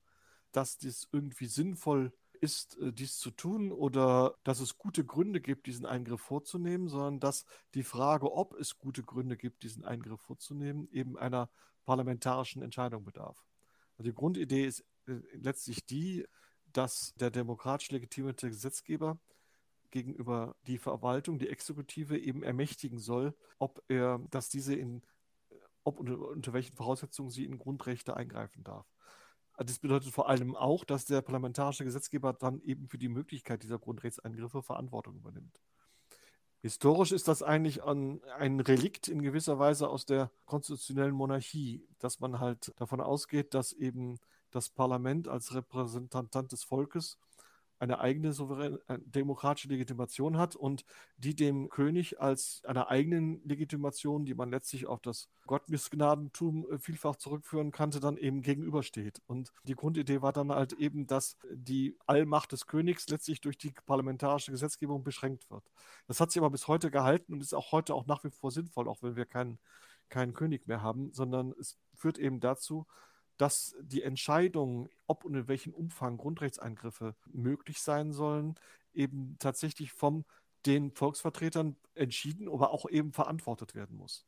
dass dies irgendwie sinnvoll ist, äh, dies zu tun oder dass es gute Gründe gibt, diesen Eingriff vorzunehmen, sondern dass die Frage, ob es gute Gründe gibt, diesen Eingriff vorzunehmen, eben einer parlamentarischen Entscheidung bedarf. Also die Grundidee ist äh, letztlich die, dass der demokratisch legitimierte Gesetzgeber gegenüber die Verwaltung, die Exekutive eben ermächtigen soll, ob er, dass diese in, ob unter, unter welchen Voraussetzungen sie in Grundrechte eingreifen darf. Das bedeutet vor allem auch, dass der parlamentarische Gesetzgeber dann eben für die Möglichkeit dieser Grundrechtseingriffe Verantwortung übernimmt. Historisch ist das eigentlich ein, ein Relikt in gewisser Weise aus der konstitutionellen Monarchie, dass man halt davon ausgeht, dass eben das Parlament als Repräsentant des Volkes eine eigene souveräne äh, demokratische Legitimation hat und die dem König als einer eigenen Legitimation, die man letztlich auf das Gottmissgnadentum äh, vielfach zurückführen kannte, dann eben gegenübersteht. Und die Grundidee war dann halt eben, dass die Allmacht des Königs letztlich durch die parlamentarische Gesetzgebung beschränkt wird. Das hat sich aber bis heute gehalten und ist auch heute auch nach wie vor sinnvoll, auch wenn wir keinen, keinen König mehr haben, sondern es führt eben dazu, dass die Entscheidung, ob und in welchem Umfang Grundrechtseingriffe möglich sein sollen, eben tatsächlich von den Volksvertretern entschieden, aber auch eben verantwortet werden muss.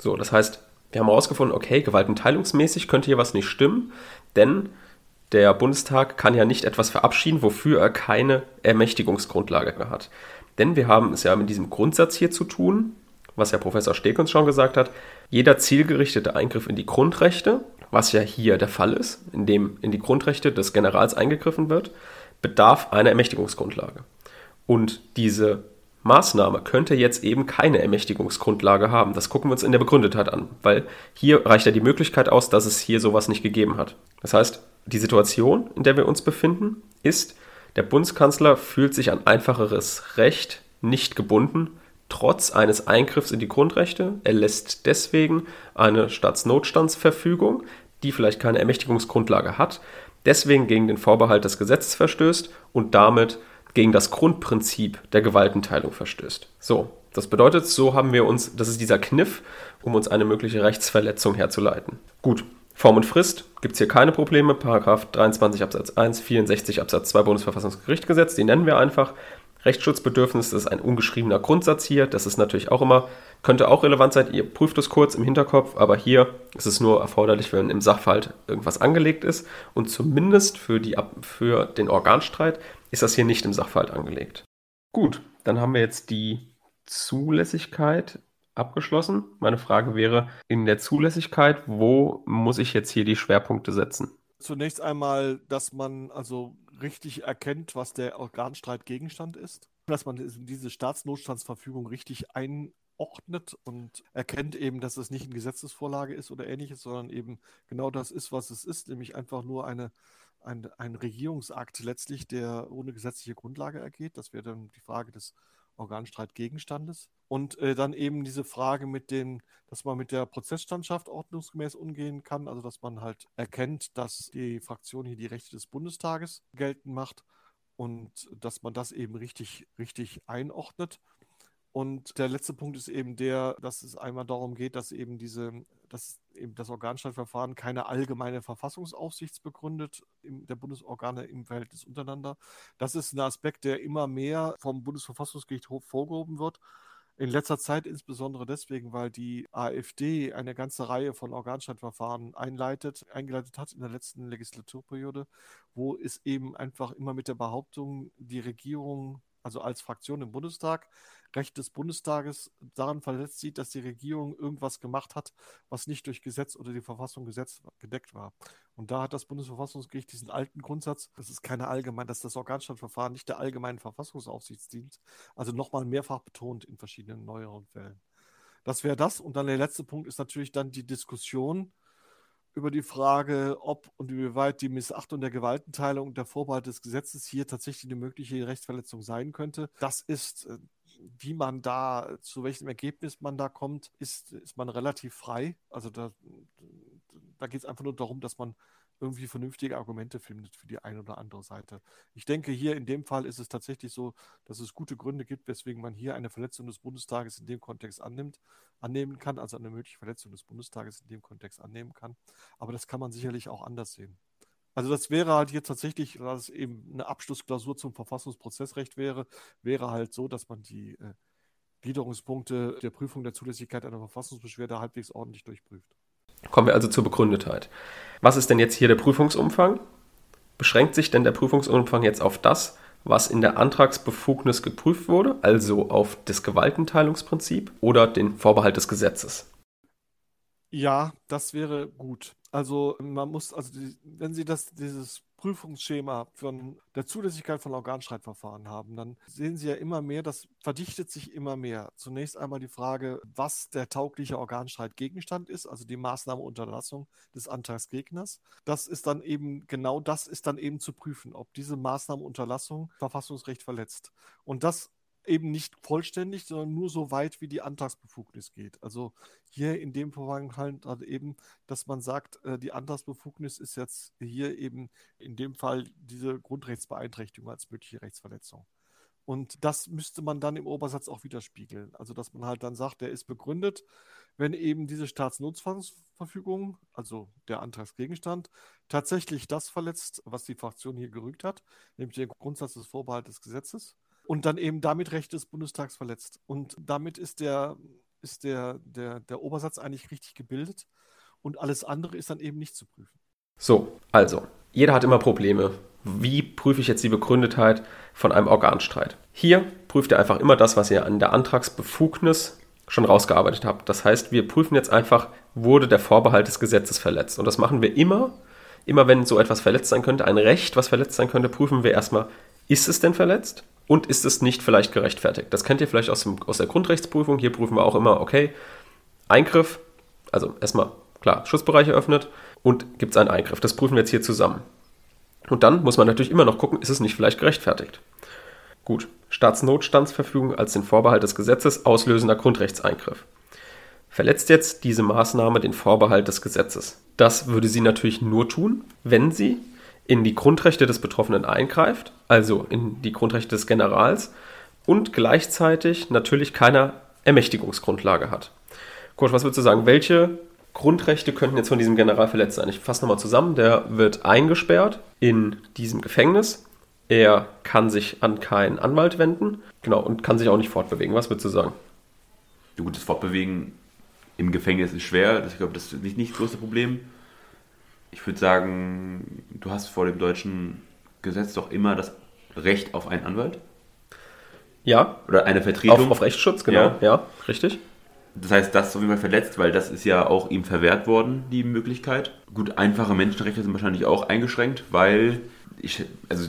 So, das heißt, wir haben herausgefunden, okay, gewaltenteilungsmäßig könnte hier was nicht stimmen, denn der Bundestag kann ja nicht etwas verabschieden, wofür er keine Ermächtigungsgrundlage hat. Denn wir haben es ja mit diesem Grundsatz hier zu tun, was ja Professor Steg uns schon gesagt hat, jeder zielgerichtete Eingriff in die Grundrechte, was ja hier der Fall ist, indem in die Grundrechte des Generals eingegriffen wird, bedarf einer Ermächtigungsgrundlage. Und diese Maßnahme könnte jetzt eben keine Ermächtigungsgrundlage haben. Das gucken wir uns in der Begründetheit an, weil hier reicht ja die Möglichkeit aus, dass es hier sowas nicht gegeben hat. Das heißt, die Situation, in der wir uns befinden, ist, der Bundeskanzler fühlt sich an einfacheres Recht nicht gebunden, trotz eines Eingriffs in die Grundrechte. Er lässt deswegen eine Staatsnotstandsverfügung, die vielleicht keine Ermächtigungsgrundlage hat, deswegen gegen den Vorbehalt des Gesetzes verstößt und damit gegen das Grundprinzip der Gewaltenteilung verstößt. So, das bedeutet, so haben wir uns, das ist dieser Kniff, um uns eine mögliche Rechtsverletzung herzuleiten. Gut, Form und Frist gibt es hier keine Probleme. Paragraph 23 Absatz 1, 64 Absatz 2 Bundesverfassungsgerichtsgesetz, die nennen wir einfach. Rechtsschutzbedürfnis, ist ein ungeschriebener Grundsatz hier. Das ist natürlich auch immer, könnte auch relevant sein. Ihr prüft es kurz im Hinterkopf, aber hier ist es nur erforderlich, wenn im Sachverhalt irgendwas angelegt ist. Und zumindest für, die, für den Organstreit ist das hier nicht im Sachverhalt angelegt. Gut, dann haben wir jetzt die Zulässigkeit abgeschlossen. Meine Frage wäre, in der Zulässigkeit, wo muss ich jetzt hier die Schwerpunkte setzen? Zunächst einmal, dass man also richtig erkennt, was der Organstreit Gegenstand ist, dass man diese Staatsnotstandsverfügung richtig einordnet und erkennt eben, dass es nicht eine Gesetzesvorlage ist oder ähnliches, sondern eben genau das ist, was es ist, nämlich einfach nur eine, ein, ein Regierungsakt letztlich, der ohne gesetzliche Grundlage ergeht. Das wäre dann die Frage des Organstreitgegenstandes. Und äh, dann eben diese Frage mit den, dass man mit der Prozessstandschaft ordnungsgemäß umgehen kann, also dass man halt erkennt, dass die Fraktion hier die Rechte des Bundestages geltend macht und dass man das eben richtig, richtig einordnet. Und der letzte Punkt ist eben der, dass es einmal darum geht, dass eben diese, dass eben das Organstreitverfahren keine allgemeine Verfassungsaufsichtsbegründet im, der Bundesorgane im Verhältnis untereinander. Das ist ein Aspekt, der immer mehr vom Bundesverfassungsgericht vorgehoben wird. In letzter Zeit insbesondere deswegen, weil die AfD eine ganze Reihe von Organstreitverfahren einleitet, eingeleitet hat in der letzten Legislaturperiode, wo es eben einfach immer mit der Behauptung, die Regierung, also als Fraktion im Bundestag, Recht des Bundestages daran verletzt sieht, dass die Regierung irgendwas gemacht hat, was nicht durch Gesetz oder die Verfassung gesetzt, gedeckt war. Und da hat das Bundesverfassungsgericht diesen alten Grundsatz, das ist keine allgemein, dass das Organstandverfahren nicht der allgemeinen Verfassungsaufsicht dient, also nochmal mehrfach betont in verschiedenen neueren Fällen. Das wäre das. Und dann der letzte Punkt ist natürlich dann die Diskussion über die Frage, ob und inwieweit die Missachtung der Gewaltenteilung und der Vorbehalt des Gesetzes hier tatsächlich eine mögliche Rechtsverletzung sein könnte. Das ist äh, wie man da, zu welchem Ergebnis man da kommt, ist, ist man relativ frei. Also da, da geht es einfach nur darum, dass man irgendwie vernünftige Argumente findet für die eine oder andere Seite. Ich denke, hier in dem Fall ist es tatsächlich so, dass es gute Gründe gibt, weswegen man hier eine Verletzung des Bundestages in dem Kontext annimmt, annehmen kann, also eine mögliche Verletzung des Bundestages in dem Kontext annehmen kann. Aber das kann man sicherlich auch anders sehen. Also das wäre halt hier tatsächlich, dass es eben eine Abschlussklausur zum Verfassungsprozessrecht wäre, wäre halt so, dass man die äh, Gliederungspunkte der Prüfung der Zulässigkeit einer Verfassungsbeschwerde halbwegs ordentlich durchprüft. Kommen wir also zur Begründetheit. Was ist denn jetzt hier der Prüfungsumfang? Beschränkt sich denn der Prüfungsumfang jetzt auf das, was in der Antragsbefugnis geprüft wurde, also auf das Gewaltenteilungsprinzip oder den Vorbehalt des Gesetzes? Ja, das wäre gut. Also man muss, also die, wenn Sie das, dieses Prüfungsschema von der Zulässigkeit von Organstreitverfahren haben, dann sehen Sie ja immer mehr, das verdichtet sich immer mehr. Zunächst einmal die Frage, was der taugliche Organstreitgegenstand ist, also die Maßnahmeunterlassung des Antragsgegners. Das ist dann eben, genau das ist dann eben zu prüfen, ob diese Maßnahmeunterlassung Verfassungsrecht verletzt. Und das eben nicht vollständig, sondern nur so weit, wie die Antragsbefugnis geht. Also hier in dem Vorgang halt eben, dass man sagt, äh, die Antragsbefugnis ist jetzt hier eben in dem Fall diese Grundrechtsbeeinträchtigung als mögliche Rechtsverletzung. Und das müsste man dann im Obersatz auch widerspiegeln. Also dass man halt dann sagt, der ist begründet, wenn eben diese Staatsnotfangsverfügung, also der Antragsgegenstand, tatsächlich das verletzt, was die Fraktion hier gerügt hat, nämlich den Grundsatz des Vorbehalts des Gesetzes und dann eben damit Rechte des Bundestags verletzt. Und damit ist der, ist der, der, der Obersatz eigentlich richtig gebildet und alles andere ist dann eben nicht zu prüfen. So, also, jeder hat immer Probleme. Wie prüfe ich jetzt die Begründetheit von einem Organstreit? Hier prüft ihr einfach immer das, was ihr an der Antragsbefugnis schon rausgearbeitet habt. Das heißt, wir prüfen jetzt einfach, wurde der Vorbehalt des Gesetzes verletzt. Und das machen wir immer. Immer wenn so etwas verletzt sein könnte, ein Recht, was verletzt sein könnte, prüfen wir erstmal, ist es denn verletzt? Und ist es nicht vielleicht gerechtfertigt? Das kennt ihr vielleicht aus, dem, aus der Grundrechtsprüfung. Hier prüfen wir auch immer, okay, Eingriff, also erstmal klar, Schutzbereich eröffnet und gibt es einen Eingriff. Das prüfen wir jetzt hier zusammen. Und dann muss man natürlich immer noch gucken, ist es nicht vielleicht gerechtfertigt? Gut, Staatsnotstandsverfügung als den Vorbehalt des Gesetzes auslösender Grundrechtseingriff. Verletzt jetzt diese Maßnahme den Vorbehalt des Gesetzes? Das würde sie natürlich nur tun, wenn sie in die Grundrechte des Betroffenen eingreift, also in die Grundrechte des Generals und gleichzeitig natürlich keine Ermächtigungsgrundlage hat. Kurt, was würdest du sagen? Welche Grundrechte könnten jetzt von diesem General verletzt sein? Ich fasse nochmal zusammen. Der wird eingesperrt in diesem Gefängnis. Er kann sich an keinen Anwalt wenden. Genau, und kann sich auch nicht fortbewegen. Was würdest du sagen? Gut, das Fortbewegen im Gefängnis ist schwer. Ich glaube, das ist nicht, nicht das größte Problem ich würde sagen, du hast vor dem deutschen Gesetz doch immer das Recht auf einen Anwalt. Ja. Oder eine Vertretung. Auf, auf Rechtsschutz, genau. Ja. ja, richtig. Das heißt, das ist auf jeden Fall verletzt, weil das ist ja auch ihm verwehrt worden, die Möglichkeit. Gut, einfache Menschenrechte sind wahrscheinlich auch eingeschränkt, weil ich, also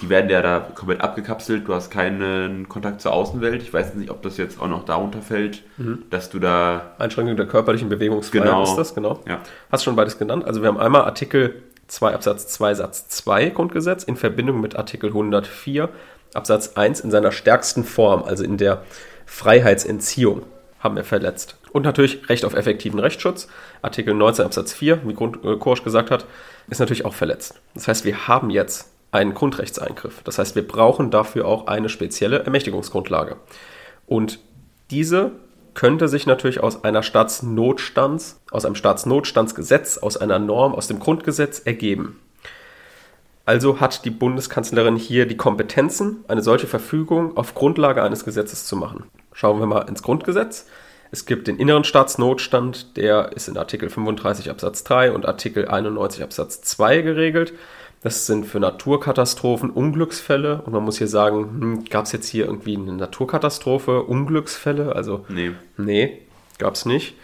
die werden ja da komplett abgekapselt, du hast keinen Kontakt zur Außenwelt. Ich weiß nicht, ob das jetzt auch noch darunter fällt, mhm. dass du da. Einschränkung der körperlichen Bewegungsfreiheit genau. ist das, genau. Ja. Hast schon beides genannt. Also wir haben einmal Artikel 2 Absatz 2 Satz 2 Grundgesetz in Verbindung mit Artikel 104 Absatz 1 in seiner stärksten Form, also in der Freiheitsentziehung, haben wir verletzt. Und natürlich Recht auf effektiven Rechtsschutz. Artikel 19 Absatz 4, wie Grund, äh, Korsch gesagt hat, ist natürlich auch verletzt. Das heißt, wir haben jetzt einen Grundrechtseingriff. Das heißt, wir brauchen dafür auch eine spezielle Ermächtigungsgrundlage. Und diese könnte sich natürlich aus einer Staatsnotstands, aus einem Staatsnotstandsgesetz, aus einer Norm, aus dem Grundgesetz ergeben. Also hat die Bundeskanzlerin hier die Kompetenzen, eine solche Verfügung auf Grundlage eines Gesetzes zu machen. Schauen wir mal ins Grundgesetz. Es gibt den inneren Staatsnotstand, der ist in Artikel 35 Absatz 3 und Artikel 91 Absatz 2 geregelt. Das sind für Naturkatastrophen Unglücksfälle. Und man muss hier sagen, hm, gab es jetzt hier irgendwie eine Naturkatastrophe, Unglücksfälle? Also, nee. Nee, gab es nicht.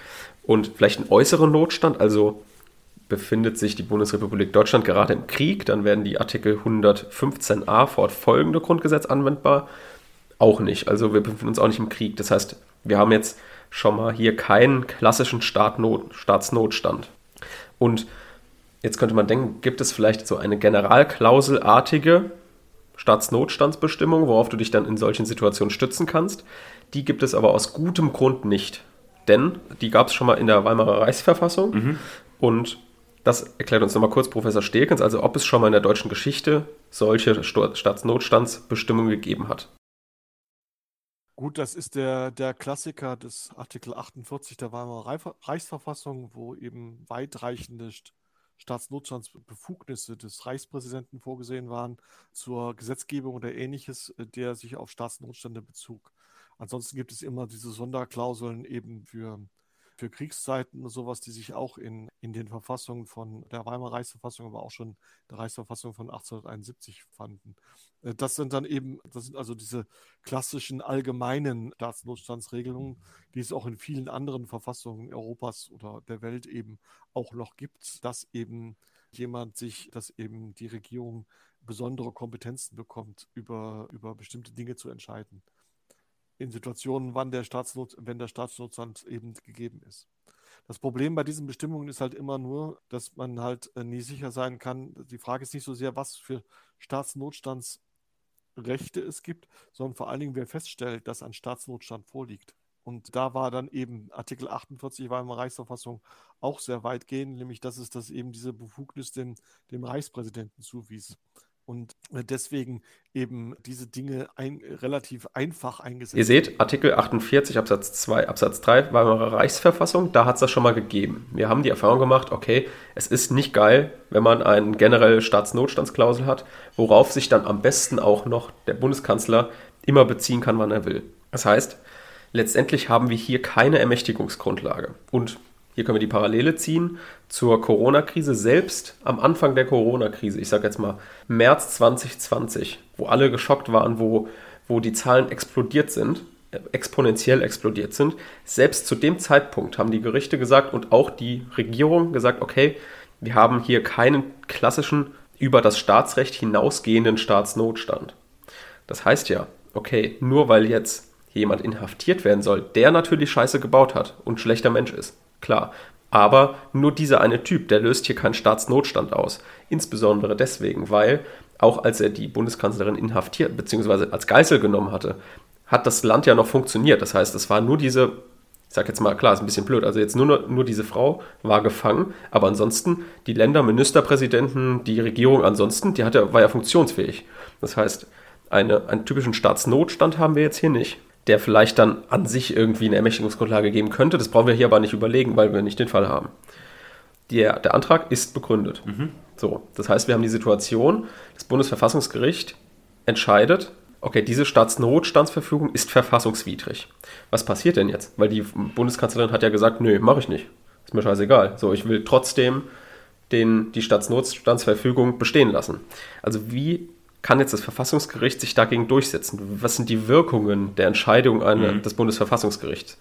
Und vielleicht einen äußeren Notstand, also befindet sich die Bundesrepublik Deutschland gerade im Krieg, dann werden die Artikel 115a fortfolgende Grundgesetz anwendbar. Auch nicht. Also wir befinden uns auch nicht im Krieg. Das heißt, wir haben jetzt schon mal hier keinen klassischen Staatnot, Staatsnotstand. Und Jetzt könnte man denken, gibt es vielleicht so eine generalklauselartige Staatsnotstandsbestimmung, worauf du dich dann in solchen Situationen stützen kannst. Die gibt es aber aus gutem Grund nicht. Denn die gab es schon mal in der Weimarer Reichsverfassung mhm. und Das erklärt uns nochmal kurz Professor Stelkens, also ob es schon mal in der deutschen Geschichte solche Staatsnotstandsbestimmungen gegeben hat. Gut, das ist der, der Klassiker des Artikel 48 der Weimarer Reichsverfassung, wo eben weitreichende Staatsnotstandsbefugnisse des Reichspräsidenten vorgesehen waren zur Gesetzgebung oder ähnliches, äh, der sich auf Staatsnotstände bezog. Ansonsten gibt es immer diese Sonderklauseln eben für für Kriegszeiten sowas, die sich auch in, in den Verfassungen von der Weimarer Reichsverfassung, aber auch schon der Reichsverfassung von 1871 fanden. Äh, das sind dann eben, das sind also diese klassischen allgemeinen Staatsnotstandsregelungen, die es auch in vielen anderen Verfassungen Europas oder der Welt eben auch noch gibt, dass eben jemand sich, dass eben die Regierung besondere Kompetenzen bekommt, über, über bestimmte Dinge zu entscheiden in Situationen, wann der Staatsnot, wenn der Staatsnotstand eben gegeben ist. Das Problem bei diesen Bestimmungen ist halt immer nur, dass man halt äh, nie sicher sein kann. Die Frage ist nicht so sehr, was für Staatsnotstandsrechte es gibt, sondern vor allen Dingen, wer feststellt, dass ein Staatsnotstand vorliegt. Und da war dann eben Artikel 48 Weimarer Reichsverfassung auch sehr weitgehend, nämlich dass es das eben diese Befugnis dem, dem Reichspräsidenten zuwies und äh, deswegen eben diese Dinge ein, relativ einfach eingesetzt. Ihr seht, Artikel 48 Absatz 2 Absatz 3 Weimarer Reichsverfassung, da hat es das schon mal gegeben. Wir haben die Erfahrung gemacht, okay, es ist nicht geil, wenn man eine generelle Staatsnotstandsklausel hat, worauf sich dann am besten auch noch der Bundeskanzler immer beziehen kann, wann er will. Das heißt, letztendlich haben wir hier keine Ermächtigungsgrundlage. Und hier können wir die Parallele ziehen zur Corona-Krise. Selbst am Anfang der Corona-Krise, ich sage jetzt mal März 2020, wo alle geschockt waren, wo, wo die Zahlen explodiert sind, äh, exponentiell explodiert sind, selbst zu dem Zeitpunkt haben die Gerichte gesagt und auch die Regierung gesagt, okay, wir haben hier keinen klassischen über das Staatsrecht hinausgehenden Staatsnotstand. Das heißt ja, okay, nur weil jetzt jemand inhaftiert werden soll, der natürlich Scheiße gebaut hat und schlechter Mensch ist, klar. Aber nur dieser eine Typ, der löst hier keinen Staatsnotstand aus. Insbesondere deswegen, weil auch als er die Bundeskanzlerin inhaftiert bzw. als Geißel genommen hatte, hat das Land ja noch funktioniert. Das heißt, es war nur diese, ich sag jetzt mal, klar, ist ein bisschen blöd, also jetzt nur, nur diese Frau war gefangen, aber ansonsten die Länder, Ministerpräsidenten, die Regierung ansonsten, die hatte, war ja funktionsfähig. Das heißt, eine, einen typischen Staatsnotstand haben wir jetzt hier nicht der vielleicht dann an sich irgendwie eine Ermächtigungsgrundlage geben könnte. Das brauchen wir hier aber nicht überlegen, weil wir nicht den Fall haben. Der, der Antrag ist begründet. Mhm. So, das heißt, wir haben die Situation, das Bundesverfassungsgericht entscheidet, okay, diese Staatsnotstandsverfügung ist verfassungswidrig. Was passiert denn jetzt? Weil die Bundeskanzlerin hat ja gesagt, nö, mache ich nicht. Ist mir scheißegal. So, ich will trotzdem den, die Staatsnotstandsverfügung bestehen lassen. Also wie kann jetzt das Verfassungsgericht sich dagegen durchsetzen? Was sind die Wirkungen der Entscheidung eine, mhm. des Bundesverfassungsgerichts?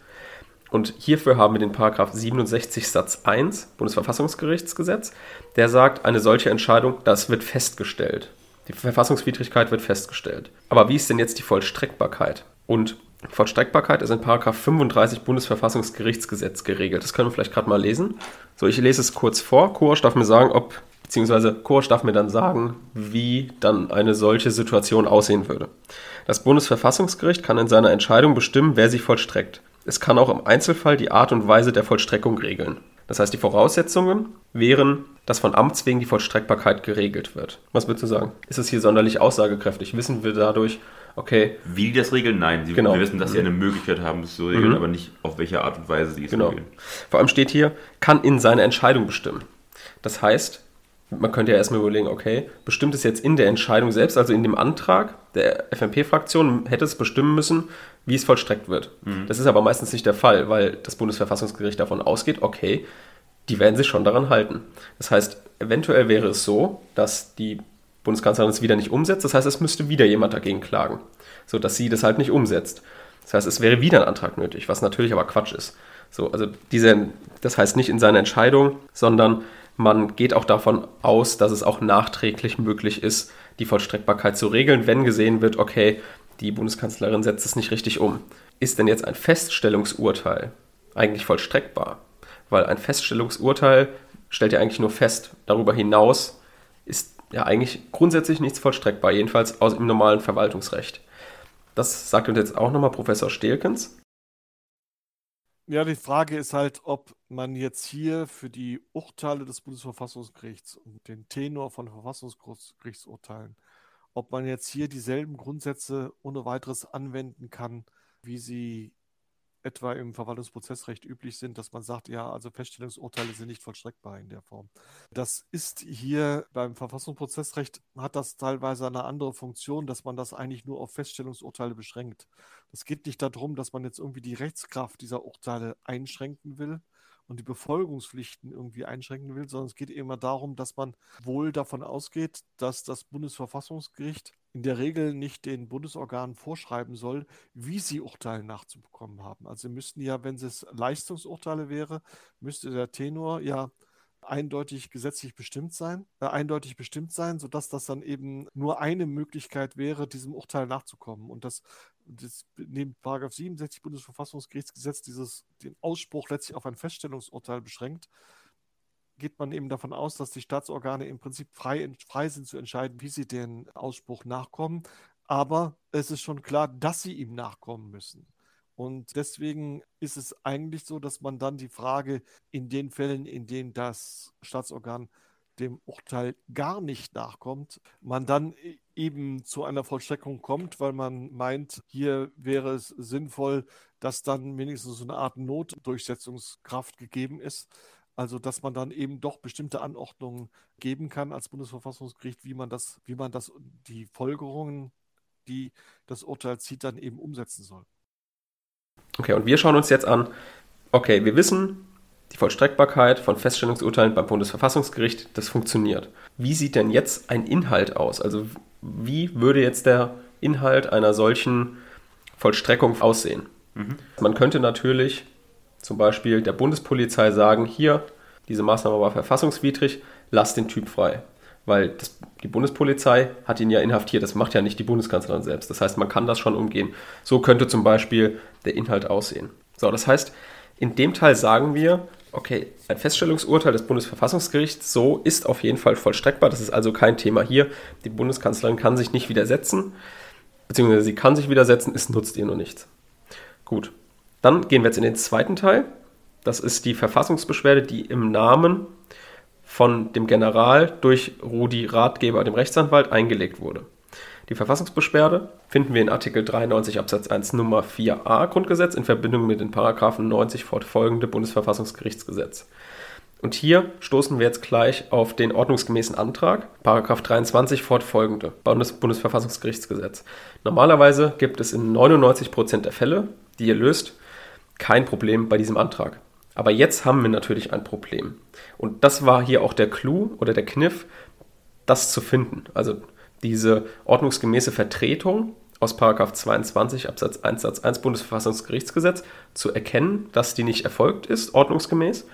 Und hierfür haben wir den Paragraph 67 Satz 1 Bundesverfassungsgerichtsgesetz, der sagt, eine solche Entscheidung, das wird festgestellt. Die Verfassungswidrigkeit wird festgestellt. Aber wie ist denn jetzt die Vollstreckbarkeit? Und Vollstreckbarkeit ist in Paragraph 35 Bundesverfassungsgerichtsgesetz geregelt. Das können wir vielleicht gerade mal lesen. So, ich lese es kurz vor. Kurs darf mir sagen, ob beziehungsweise Kurs darf mir dann sagen, wie dann eine solche Situation aussehen würde. Das Bundesverfassungsgericht kann in seiner Entscheidung bestimmen, wer sie vollstreckt. Es kann auch im Einzelfall die Art und Weise der Vollstreckung regeln. Das heißt, die Voraussetzungen wären, dass von Amts wegen die Vollstreckbarkeit geregelt wird. Was würdest du sagen? Ist es hier sonderlich aussagekräftig? Wissen wir dadurch, okay. Wie die das regeln? Nein. Sie, genau. Wir wissen, dass sie eine Möglichkeit haben, das zu regeln, mhm. aber nicht auf welche Art und Weise sie es genau. regeln. Vor allem steht hier, kann in seiner Entscheidung bestimmen. Das heißt, man könnte ja erstmal überlegen, okay, bestimmt es jetzt in der Entscheidung selbst, also in dem Antrag der FMP-Fraktion, hätte es bestimmen müssen, wie es vollstreckt wird. Mhm. Das ist aber meistens nicht der Fall, weil das Bundesverfassungsgericht davon ausgeht, okay, die werden sich schon daran halten. Das heißt, eventuell wäre es so, dass die Bundeskanzlerin es wieder nicht umsetzt. Das heißt, es müsste wieder jemand dagegen klagen, sodass sie das halt nicht umsetzt. Das heißt, es wäre wieder ein Antrag nötig, was natürlich aber Quatsch ist. So, also diese, das heißt nicht in seiner Entscheidung, sondern man geht auch davon aus, dass es auch nachträglich möglich ist, die Vollstreckbarkeit zu regeln, wenn gesehen wird, okay, die Bundeskanzlerin setzt es nicht richtig um. Ist denn jetzt ein Feststellungsurteil eigentlich vollstreckbar? Weil ein Feststellungsurteil stellt ja eigentlich nur fest. Darüber hinaus ist ja eigentlich grundsätzlich nichts vollstreckbar, jedenfalls aus im normalen Verwaltungsrecht. Das sagt uns jetzt auch nochmal Professor Stelkens. Ja, die Frage ist halt, ob man jetzt hier für die Urteile des Bundesverfassungsgerichts und den Tenor von Verfassungsgerichtsurteilen, ob man jetzt hier dieselben Grundsätze ohne weiteres anwenden kann, wie sie etwa im Verwaltungsprozessrecht üblich sind, dass man sagt, ja, also Feststellungsurteile sind nicht vollstreckbar in der Form. Das ist hier beim Verfassungsprozessrecht, hat das teilweise eine andere Funktion, dass man das eigentlich nur auf Feststellungsurteile beschränkt. Es geht nicht darum, dass man jetzt irgendwie die Rechtskraft dieser Urteile einschränken will, und die Befolgungspflichten irgendwie einschränken will, sondern es geht immer darum, dass man wohl davon ausgeht, dass das Bundesverfassungsgericht in der Regel nicht den Bundesorganen vorschreiben soll, wie sie Urteile nachzubekommen haben. Also müssten ja, wenn es Leistungsurteile wäre, müsste der Tenor ja eindeutig gesetzlich bestimmt sein, äh, eindeutig bestimmt sein, sodass das dann eben nur eine Möglichkeit wäre, diesem Urteil nachzukommen. Und das, das neben 67 Bundesverfassungsgerichtsgesetz dieses den Ausspruch letztlich auf ein Feststellungsurteil beschränkt, geht man eben davon aus, dass die Staatsorgane im Prinzip frei, frei sind zu entscheiden, wie sie den Ausspruch nachkommen. Aber es ist schon klar, dass sie ihm nachkommen müssen. Und deswegen ist es eigentlich so, dass man dann die Frage in den Fällen, in denen das Staatsorgan dem Urteil gar nicht nachkommt, man dann e-, eben zu einer Vollstreckung kommt, weil man meint, hier wäre es sinnvoll, dass dann wenigstens so eine Art Notdurchsetzungskraft gegeben ist. Also dass man dann eben doch bestimmte Anordnungen geben kann als Bundesverfassungsgericht, wie man das, wie man das, die Folgerungen, die das Urteil zieht, dann eben umsetzen soll. Okay, und wir schauen uns jetzt an, okay, wir wissen, die Vollstreckbarkeit von Feststellungsurteilen beim Bundesverfassungsgericht, das funktioniert. Wie sieht denn jetzt ein Inhalt aus? Also wie würde jetzt der Inhalt einer solchen Vollstreckung aussehen? Mhm. Man könnte natürlich zum Beispiel der Bundespolizei sagen, hier, diese Maßnahme war verfassungswidrig, lass den Typ frei weil das, die Bundespolizei hat ihn ja inhaftiert. Das macht ja nicht die Bundeskanzlerin selbst. Das heißt, man kann das schon umgehen. So könnte zum Beispiel der Inhalt aussehen. So, das heißt, in dem Teil sagen wir, okay, ein Feststellungsurteil des Bundesverfassungsgerichts so ist auf jeden Fall vollstreckbar. Das ist also kein Thema hier. Die Bundeskanzlerin kann sich nicht widersetzen, beziehungsweise sie kann sich widersetzen, es nutzt ihr nur nichts. Gut, dann gehen wir jetzt in den zweiten Teil. Das ist die Verfassungsbeschwerde, die im Namen von dem General durch Rudi Ratgeber, dem Rechtsanwalt, eingelegt wurde. Die Verfassungsbeschwerde finden wir in Artikel 93 Absatz 1 Nummer 4a Grundgesetz in Verbindung mit den Paragraphen 90 fortfolgende Bundesverfassungsgerichtsgesetz. Und hier stoßen wir jetzt gleich auf den ordnungsgemäßen Antrag, Paragraph 23 fortfolgende Bundes Bundesverfassungsgerichtsgesetz. Normalerweise gibt es in 99 Prozent der Fälle, die ihr löst, kein Problem bei diesem Antrag. Aber jetzt haben wir natürlich ein Problem. Und das war hier auch der Clou oder der Kniff, das zu finden. Also diese ordnungsgemäße Vertretung aus 22 Absatz 1 Satz 1 Bundesverfassungsgerichtsgesetz zu erkennen, dass die nicht erfolgt ist, ordnungsgemäß,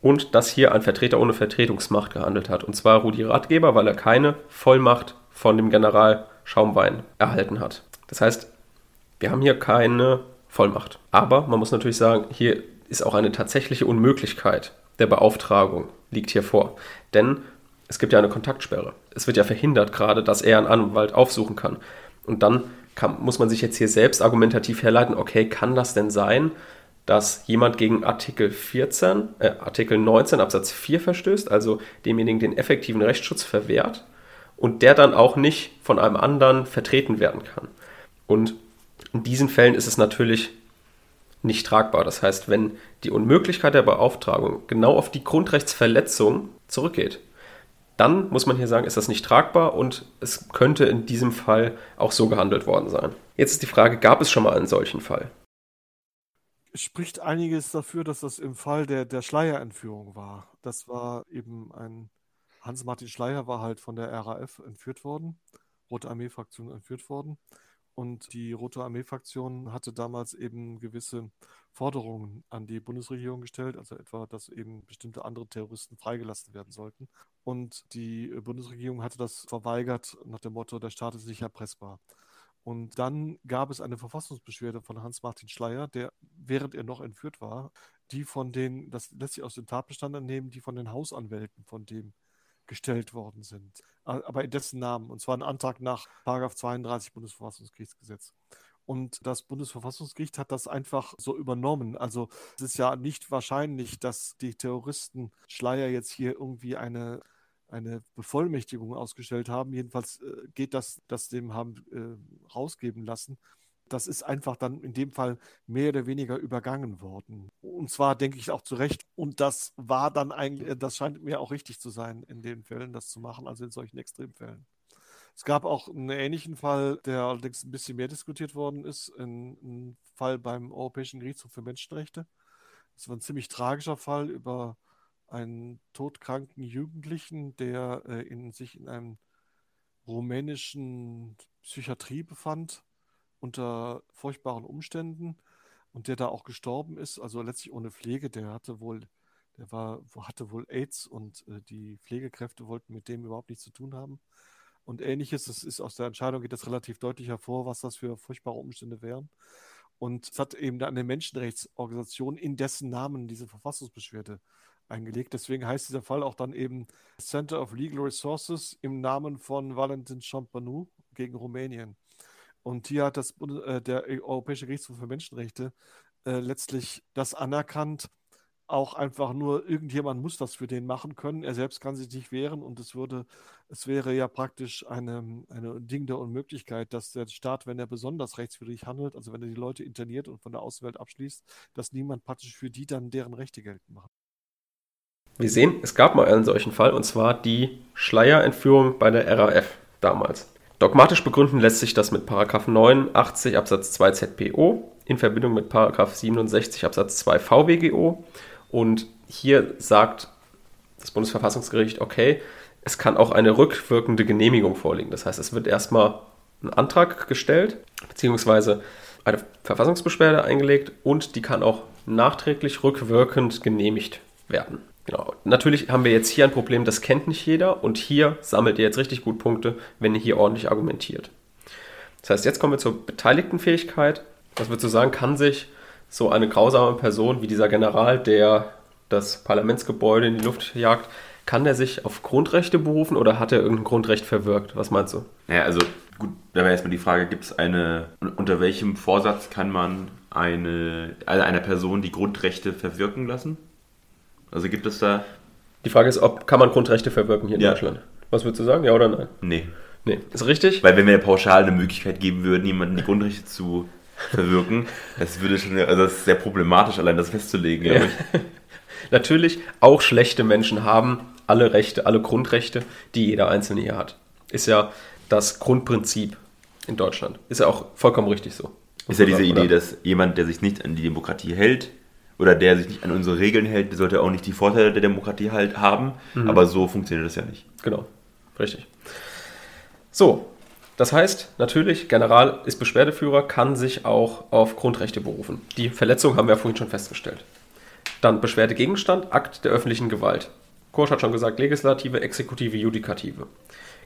und dass hier ein Vertreter ohne Vertretungsmacht gehandelt hat. Und zwar Rudi Ratgeber, weil er keine Vollmacht von dem General Schaumwein erhalten hat. Das heißt, wir haben hier keine Vollmacht. Aber man muss natürlich sagen, hier ist auch eine tatsächliche Unmöglichkeit der Beauftragung liegt hier vor. Denn es gibt ja eine Kontaktsperre. Es wird ja verhindert gerade, dass er einen Anwalt aufsuchen kann. Und dann kann, muss man sich jetzt hier selbst argumentativ herleiten, okay, kann das denn sein, dass jemand gegen Artikel 14, äh, Artikel 19 Absatz 4 verstößt, also demjenigen den effektiven Rechtsschutz verwehrt und der dann auch nicht von einem anderen vertreten werden kann. Und in diesen Fällen ist es natürlich nicht tragbar. Das heißt, wenn die Unmöglichkeit der Beauftragung genau auf die Grundrechtsverletzung zurückgeht, dann muss man hier sagen, ist das nicht tragbar und es könnte in diesem Fall auch so gehandelt worden sein. Jetzt ist die Frage, gab es schon mal einen solchen Fall? Es spricht einiges dafür, dass das im Fall der, der Schleierentführung war. Das war eben ein, Hans-Martin Schleier war halt von der RAF entführt worden, Rote Armee-Fraktion entführt worden. Und die Rote Armee-Fraktion hatte damals eben gewisse Forderungen an die Bundesregierung gestellt, also etwa, dass eben bestimmte andere Terroristen freigelassen werden sollten. Und die Bundesregierung hatte das verweigert nach dem Motto, der Staat ist nicht erpressbar. Und dann gab es eine Verfassungsbeschwerde von Hans-Martin Schleier, der, während er noch entführt war, die von den, das lässt sich aus dem Tatbestand entnehmen, die von den Hausanwälten von dem gestellt worden sind. Aber in dessen Namen. Und zwar ein Antrag nach 32 Bundesverfassungsgerichtsgesetz. Und das Bundesverfassungsgericht hat das einfach so übernommen. Also es ist ja nicht wahrscheinlich, dass die Terroristen Schleier jetzt hier irgendwie eine, eine Bevollmächtigung ausgestellt haben. Jedenfalls äh, geht das, das dem haben äh, rausgeben lassen. Das ist einfach dann in dem Fall mehr oder weniger übergangen worden. Und zwar denke ich auch zu Recht. Und das war dann eigentlich, das scheint mir auch richtig zu sein, in den Fällen das zu machen, also in solchen Extremfällen. Es gab auch einen ähnlichen Fall, der allerdings ein bisschen mehr diskutiert worden ist, ein, Fall beim Europäischen Gerichtshof für Menschenrechte. Das war ein ziemlich tragischer Fall über einen todkranken Jugendlichen, der äh, in, sich in einem rumänischen Psychiatrie befand, unter furchtbaren Umständen und der da auch gestorben ist, also letztlich ohne Pflege. Der hatte wohl, der war, hatte wohl AIDS und äh, die Pflegekräfte wollten mit dem überhaupt nichts zu tun haben und ähnliches. Das ist aus der Entscheidung geht das relativ deutlich hervor, was das für furchtbare Umstände wären. Und es hat eben eine Menschenrechtsorganisation in dessen Namen diese Verfassungsbeschwerde eingelegt. Deswegen heißt dieser Fall auch dann eben Center of Legal Resources im Namen von Valentin Champanou gegen Rumänien. Und hier hat das, äh, der Europäische Gerichtshof für Menschenrechte äh, letztlich das anerkannt, auch einfach nur irgendjemand muss das für den machen können. Er selbst kann sich nicht wehren und es würde, es wäre ja praktisch eine, eine Ding der Unmöglichkeit, dass der Staat, wenn er besonders rechtswidrig handelt, also wenn er die Leute interniert und von der Außenwelt abschließt, dass niemand praktisch für die dann deren Rechte geltend macht. Wir sehen, es gab mal einen solchen Fall und zwar die Schleierentführung bei der RAF damals. Dogmatisch begründen lässt sich das mit 89 Absatz 2 ZPO in Verbindung mit 67 Absatz 2 VWGO und hier sagt das Bundesverfassungsgericht, okay, es kann auch eine rückwirkende Genehmigung vorliegen. Das heißt, es wird erstmal ein Antrag gestellt, beziehungsweise eine Verfassungsbeschwerde eingelegt und die kann auch nachträglich rückwirkend genehmigt werden. Genau. Natürlich haben wir jetzt hier ein Problem, das kennt nicht jeder und hier sammelt ihr jetzt richtig gut Punkte, wenn ihr hier ordentlich argumentiert. Das heißt, jetzt kommen wir zur beteiligten Fähigkeit. Was würdest du sagen, kann sich so eine grausame Person wie dieser General, der das Parlamentsgebäude in die Luft jagt, kann er sich auf Grundrechte berufen oder hat er irgendein Grundrecht verwirkt? Was meinst du? Ja, also gut, da wäre erstmal die Frage, gibt es eine, unter welchem Vorsatz kann man eine, also einer Person die Grundrechte verwirken lassen? Also gibt es da... Die Frage ist, ob kann man Grundrechte verwirken hier in ja. Deutschland? Was würdest du sagen, ja oder nein? Nee. Nee, ist richtig? Weil wenn wir pauschal eine Möglichkeit geben würden, jemanden die Grundrechte zu verwirken. [laughs] Das würde schon, also das ist sehr problematisch, allein das festzulegen, glaube ich. [laughs] Natürlich, auch schlechte Menschen haben alle Rechte, alle Grundrechte, die jeder Einzelne hier hat. Ist ja das Grundprinzip in Deutschland. Ist ja auch vollkommen richtig so. Ist ja diese? Idee, dass jemand, der sich nicht an die Demokratie hält, oder der sich nicht an unsere Regeln hält, der sollte auch nicht die Vorteile der Demokratie halt haben. Mhm. Aber so funktioniert das ja nicht. Genau, richtig. So, das heißt, natürlich, General ist Beschwerdeführer, kann sich auch auf Grundrechte berufen. Die Verletzung haben wir ja vorhin schon festgestellt. Dann Beschwerdegegenstand, Akt der öffentlichen Gewalt. Korsch hat schon gesagt, Legislative, Exekutive, Judikative.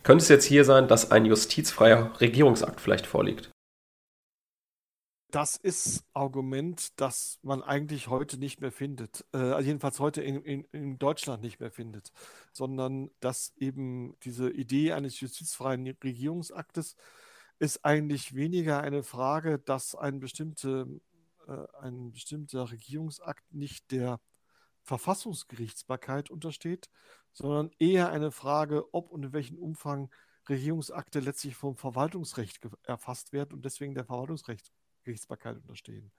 Könnte es jetzt hier sein, dass ein justizfreier Regierungsakt vielleicht vorliegt? Das ist Argument, das man eigentlich heute nicht mehr findet. Äh, also jedenfalls heute in, in, in, Deutschland nicht mehr findet, sondern dass eben diese Idee eines justizfreien Regierungsaktes ist eigentlich weniger eine Frage, dass ein, bestimmte, äh, ein bestimmter Regierungsakt nicht der Verfassungsgerichtsbarkeit untersteht, sondern eher eine Frage, ob und in welchem Umfang Regierungsakte letztlich vom Verwaltungsrecht erfasst werden und deswegen der Verwaltungsrecht Gerichtsbarkeit unterstehen.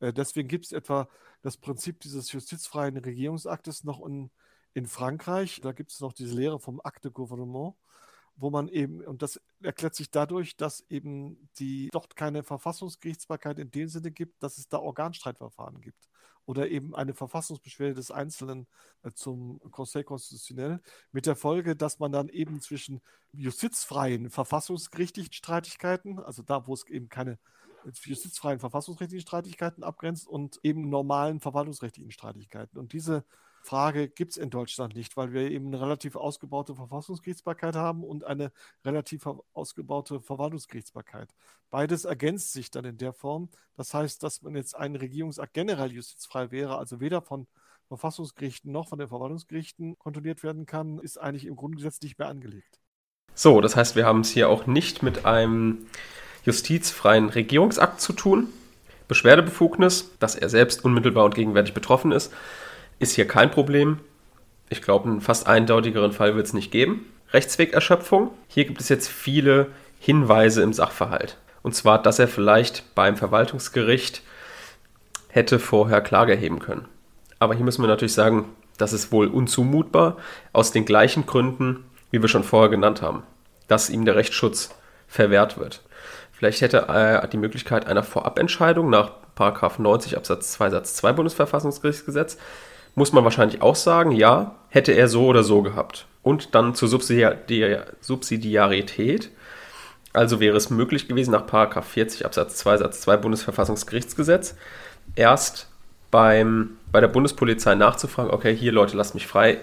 Äh, deswegen gibt es etwa das Prinzip dieses justizfreien Regierungsaktes noch in, in Frankreich. Da gibt es noch diese Lehre vom Acte Gouvernement, wo man eben, und das erklärt sich dadurch, dass eben die dort keine Verfassungsgerichtsbarkeit in dem Sinne gibt, dass es da Organstreitverfahren gibt oder eben eine Verfassungsbeschwerde des Einzelnen äh, zum Conseil Constitutionnel, mit der Folge, dass man dann eben zwischen justizfreien verfassungsgerichtlichen Streitigkeiten, also da, wo es eben keine justizfreien verfassungsrechtlichen Streitigkeiten abgrenzt und eben normalen verwaltungsrechtlichen Streitigkeiten. Und diese Frage gibt es in Deutschland nicht, weil wir eben eine relativ ausgebaute Verfassungsgerichtsbarkeit haben und eine relativ ausgebaute Verwaltungsgerichtsbarkeit. Beides ergänzt sich dann in der Form. Das heißt, dass man jetzt ein Regierungsakt generell justizfrei wäre, also weder von Verfassungsgerichten noch von den Verwaltungsgerichten kontrolliert werden kann, ist eigentlich im Grundgesetz nicht mehr angelegt. So, das heißt, wir haben es hier auch nicht mit einem justizfreien Regierungsakt zu tun. Beschwerdebefugnis, dass er selbst unmittelbar und gegenwärtig betroffen ist, ist hier kein Problem. Ich glaube, einen fast eindeutigeren Fall wird es nicht geben. Rechtswegerschöpfung. Hier gibt es jetzt viele Hinweise im Sachverhalt. Und zwar, dass er vielleicht beim Verwaltungsgericht hätte vorher Klage erheben können. Aber hier müssen wir natürlich sagen, das ist wohl unzumutbar, aus den gleichen Gründen, wie wir schon vorher genannt haben, dass ihm der Rechtsschutz verwehrt wird. Vielleicht hätte er die Möglichkeit einer Vorabentscheidung nach 90 Absatz 2 Satz 2 Bundesverfassungsgerichtsgesetz. Muss man wahrscheinlich auch sagen, ja, hätte er so oder so gehabt. Und dann zur Subsidiarität. Also wäre es möglich gewesen, nach 40 Absatz 2 Satz 2 Bundesverfassungsgerichtsgesetz erst beim, bei der Bundespolizei nachzufragen, okay, hier Leute, lasst mich frei.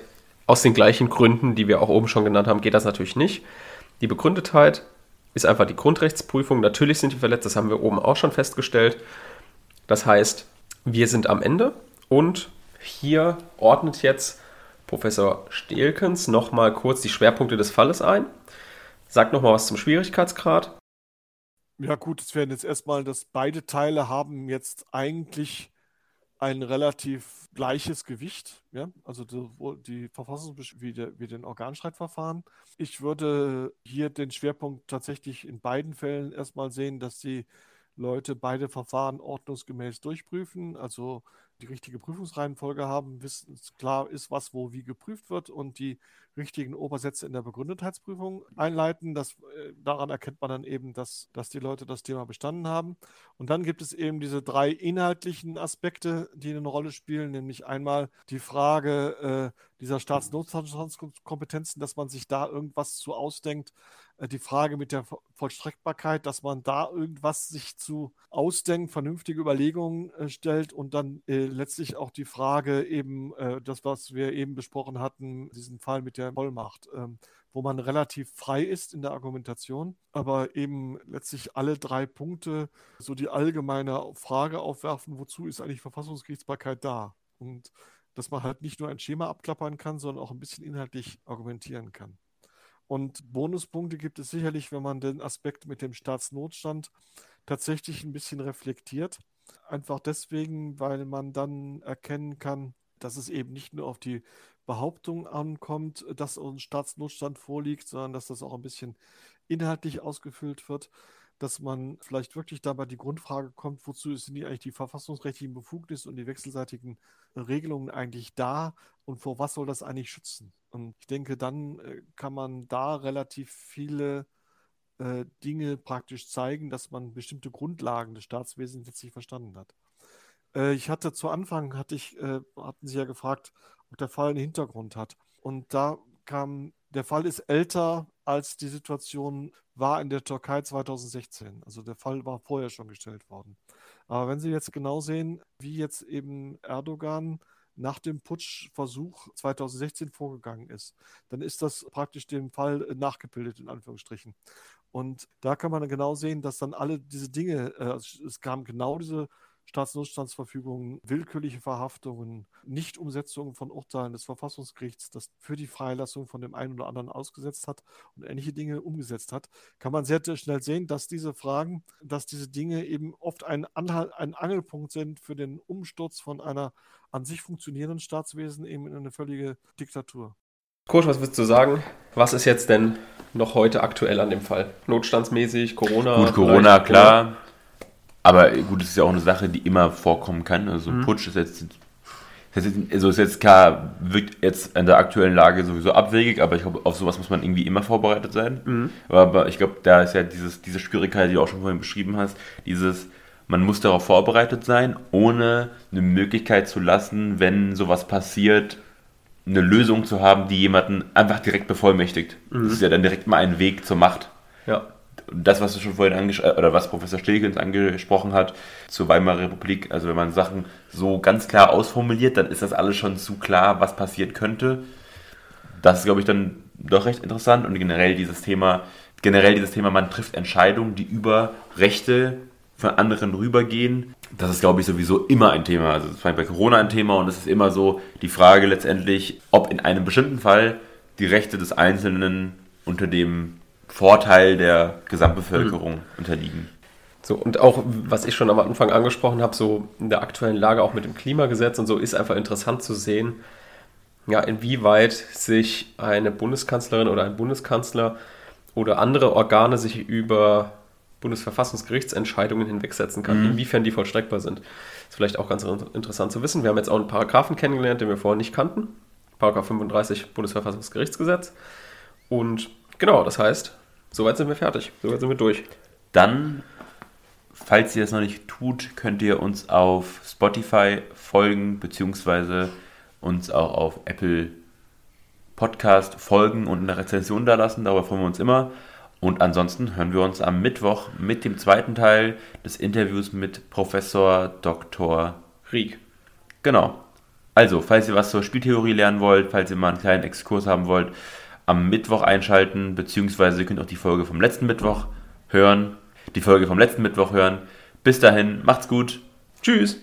Aus den gleichen Gründen, die wir auch oben schon genannt haben, geht das natürlich nicht. Die Begründetheit ist einfach die Grundrechtsprüfung. Natürlich sind die verletzt, das haben wir oben auch schon festgestellt. Das heißt, wir sind am Ende und hier ordnet jetzt Professor Stelkens nochmal kurz die Schwerpunkte des Falles ein. Sagt nochmal was zum Schwierigkeitsgrad. Ja gut, es werden jetzt erstmal, dass beide Teile haben jetzt eigentlich ein relativ gleiches Gewicht, ja, also sowohl die Verfassungsbeschwerde wie, der, wie den Organstreitverfahren. Ich würde hier den Schwerpunkt tatsächlich in beiden Fällen erstmal sehen, dass die Leute beide Verfahren ordnungsgemäß durchprüfen, also die richtige Prüfungsreihenfolge haben, wissen klar ist, was wo wie geprüft wird und die richtigen Obersätze in der Begründetheitsprüfung einleiten. Das, äh, daran erkennt man dann eben, dass, dass die Leute das Thema bestanden haben. Und dann gibt es eben diese drei inhaltlichen Aspekte, die eine Rolle spielen, nämlich einmal die Frage äh, dieser Staatsnotstandskompetenzen, dass man sich da irgendwas zu ausdenkt, die Frage mit der Vollstreckbarkeit, dass man da irgendwas sich zu ausdenken, vernünftige Überlegungen äh, stellt und dann äh, letztlich auch die Frage eben, äh, das, was wir eben besprochen hatten, diesen Fall mit der Vollmacht, ähm, wo man relativ frei ist in der Argumentation, aber eben letztlich alle drei Punkte so die allgemeine Frage aufwerfen, wozu ist eigentlich Verfassungsgerichtsbarkeit da? Und dass man halt nicht nur ein Schema abklappern kann, sondern auch ein bisschen inhaltlich argumentieren kann. Und Bonuspunkte gibt es sicherlich, wenn man den Aspekt mit dem Staatsnotstand tatsächlich ein bisschen reflektiert. Einfach deswegen, weil man dann erkennen kann, dass es eben nicht nur auf die Behauptung ankommt, dass ein Staatsnotstand vorliegt, sondern dass das auch ein bisschen inhaltlich ausgefüllt wird, dass man vielleicht wirklich dabei die Grundfrage kommt, wozu sind die eigentlich die verfassungsrechtlichen Befugnisse und die wechselseitigen Regelungen eigentlich da und vor was soll das eigentlich schützen? Und ich denke, dann äh, kann man da relativ viele äh, Dinge praktisch zeigen, dass man bestimmte Grundlagen des Staatswesens letztlich verstanden hat. Äh, ich hatte zu Anfang, hatte ich, äh, hatten Sie ja gefragt, ob der Fall einen Hintergrund hat. Und da kam, der Fall ist älter als die Situation war in der Türkei 2016. Also der Fall war vorher schon gestellt worden. Aber wenn Sie jetzt genau sehen, wie jetzt eben Erdogan nach dem Putschversuch 2016 vorgegangen ist, dann ist das praktisch dem Fall nachgebildet, in Anführungsstrichen. Und da kann man genau sehen, dass dann alle diese Dinge, äh, also es kam genau diese Staatsnotstandsverfügungen, willkürliche Verhaftungen, Nichtumsetzung von Urteilen des Verfassungsgerichts, das für die Freilassung von dem einen oder anderen ausgesetzt hat und ähnliche Dinge umgesetzt hat, kann man sehr schnell sehen, dass diese Fragen, dass diese Dinge eben oft ein, Anhalt, ein Angelpunkt sind für den Umsturz von einer an sich funktionierenden Staatswesen eben in eine völlige Diktatur. Kurt, was würdest du sagen? Was ist jetzt denn noch heute aktuell an dem Fall? Notstandsmäßig, Corona? Gut, Corona, klar. Aber gut, es ist ja auch eine Sache, die immer vorkommen kann. Also mhm. Putsch ist jetzt, also ist jetzt klar, wirkt jetzt in der aktuellen Lage sowieso abwegig, aber ich glaube, auf sowas muss man irgendwie immer vorbereitet sein. Mhm. Aber ich glaube, da ist ja dieses, diese Schwierigkeit, die du auch schon vorhin beschrieben hast, dieses, man muss darauf vorbereitet sein, ohne eine Möglichkeit zu lassen, wenn sowas passiert, eine Lösung zu haben, die jemanden einfach direkt bevollmächtigt. Mhm. Das ist ja dann direkt mal ein Weg zur Macht. Ja das, was du schon vorhin angesprochen oder was Professor Stilkens angesprochen hat zur Weimarer Republik, also wenn man Sachen so ganz klar ausformuliert, dann ist das alles schon zu klar, was passieren könnte. Das ist, glaube ich, dann doch recht interessant und generell dieses Thema, generell dieses Thema, man trifft Entscheidungen, die über Rechte von anderen rübergehen. Das ist, glaube ich, sowieso immer ein Thema. Also es war bei Corona ein Thema und es ist immer so die Frage letztendlich, ob in einem bestimmten Fall die Rechte des Einzelnen unter dem Vorteil der Gesamtbevölkerung mhm. unterliegen. So, und auch, was ich schon am Anfang angesprochen habe, so in der aktuellen Lage auch mit dem Klimagesetz und so, ist einfach interessant zu sehen, ja, inwieweit sich eine Bundeskanzlerin oder ein Bundeskanzler oder andere Organe sich über Bundesverfassungsgerichtsentscheidungen hinwegsetzen kann, mhm. inwiefern die vollstreckbar sind. Ist vielleicht auch ganz interessant zu wissen. Wir haben jetzt auch einen Paragraphen kennengelernt, den wir vorher nicht kannten. Paragraph 35 Bundesverfassungsgerichtsgesetz. Und genau, das heißt, soweit sind wir fertig. Soweit sind wir durch. Dann Falls ihr das noch nicht tut, könnt ihr uns auf Spotify folgen, beziehungsweise uns auch auf Apple Podcast folgen und eine Rezension da lassen. Darüber freuen wir uns immer. Und ansonsten hören wir uns am Mittwoch mit dem zweiten Teil des Interviews mit Professor Dr. Rieck. Genau. Also, falls ihr was zur Spieltheorie lernen wollt, falls ihr mal einen kleinen Exkurs haben wollt, am Mittwoch einschalten, beziehungsweise ihr könnt auch die Folge vom letzten Mittwoch hören die Folge vom letzten Mittwoch hören. Bis dahin, macht's gut. Tschüss.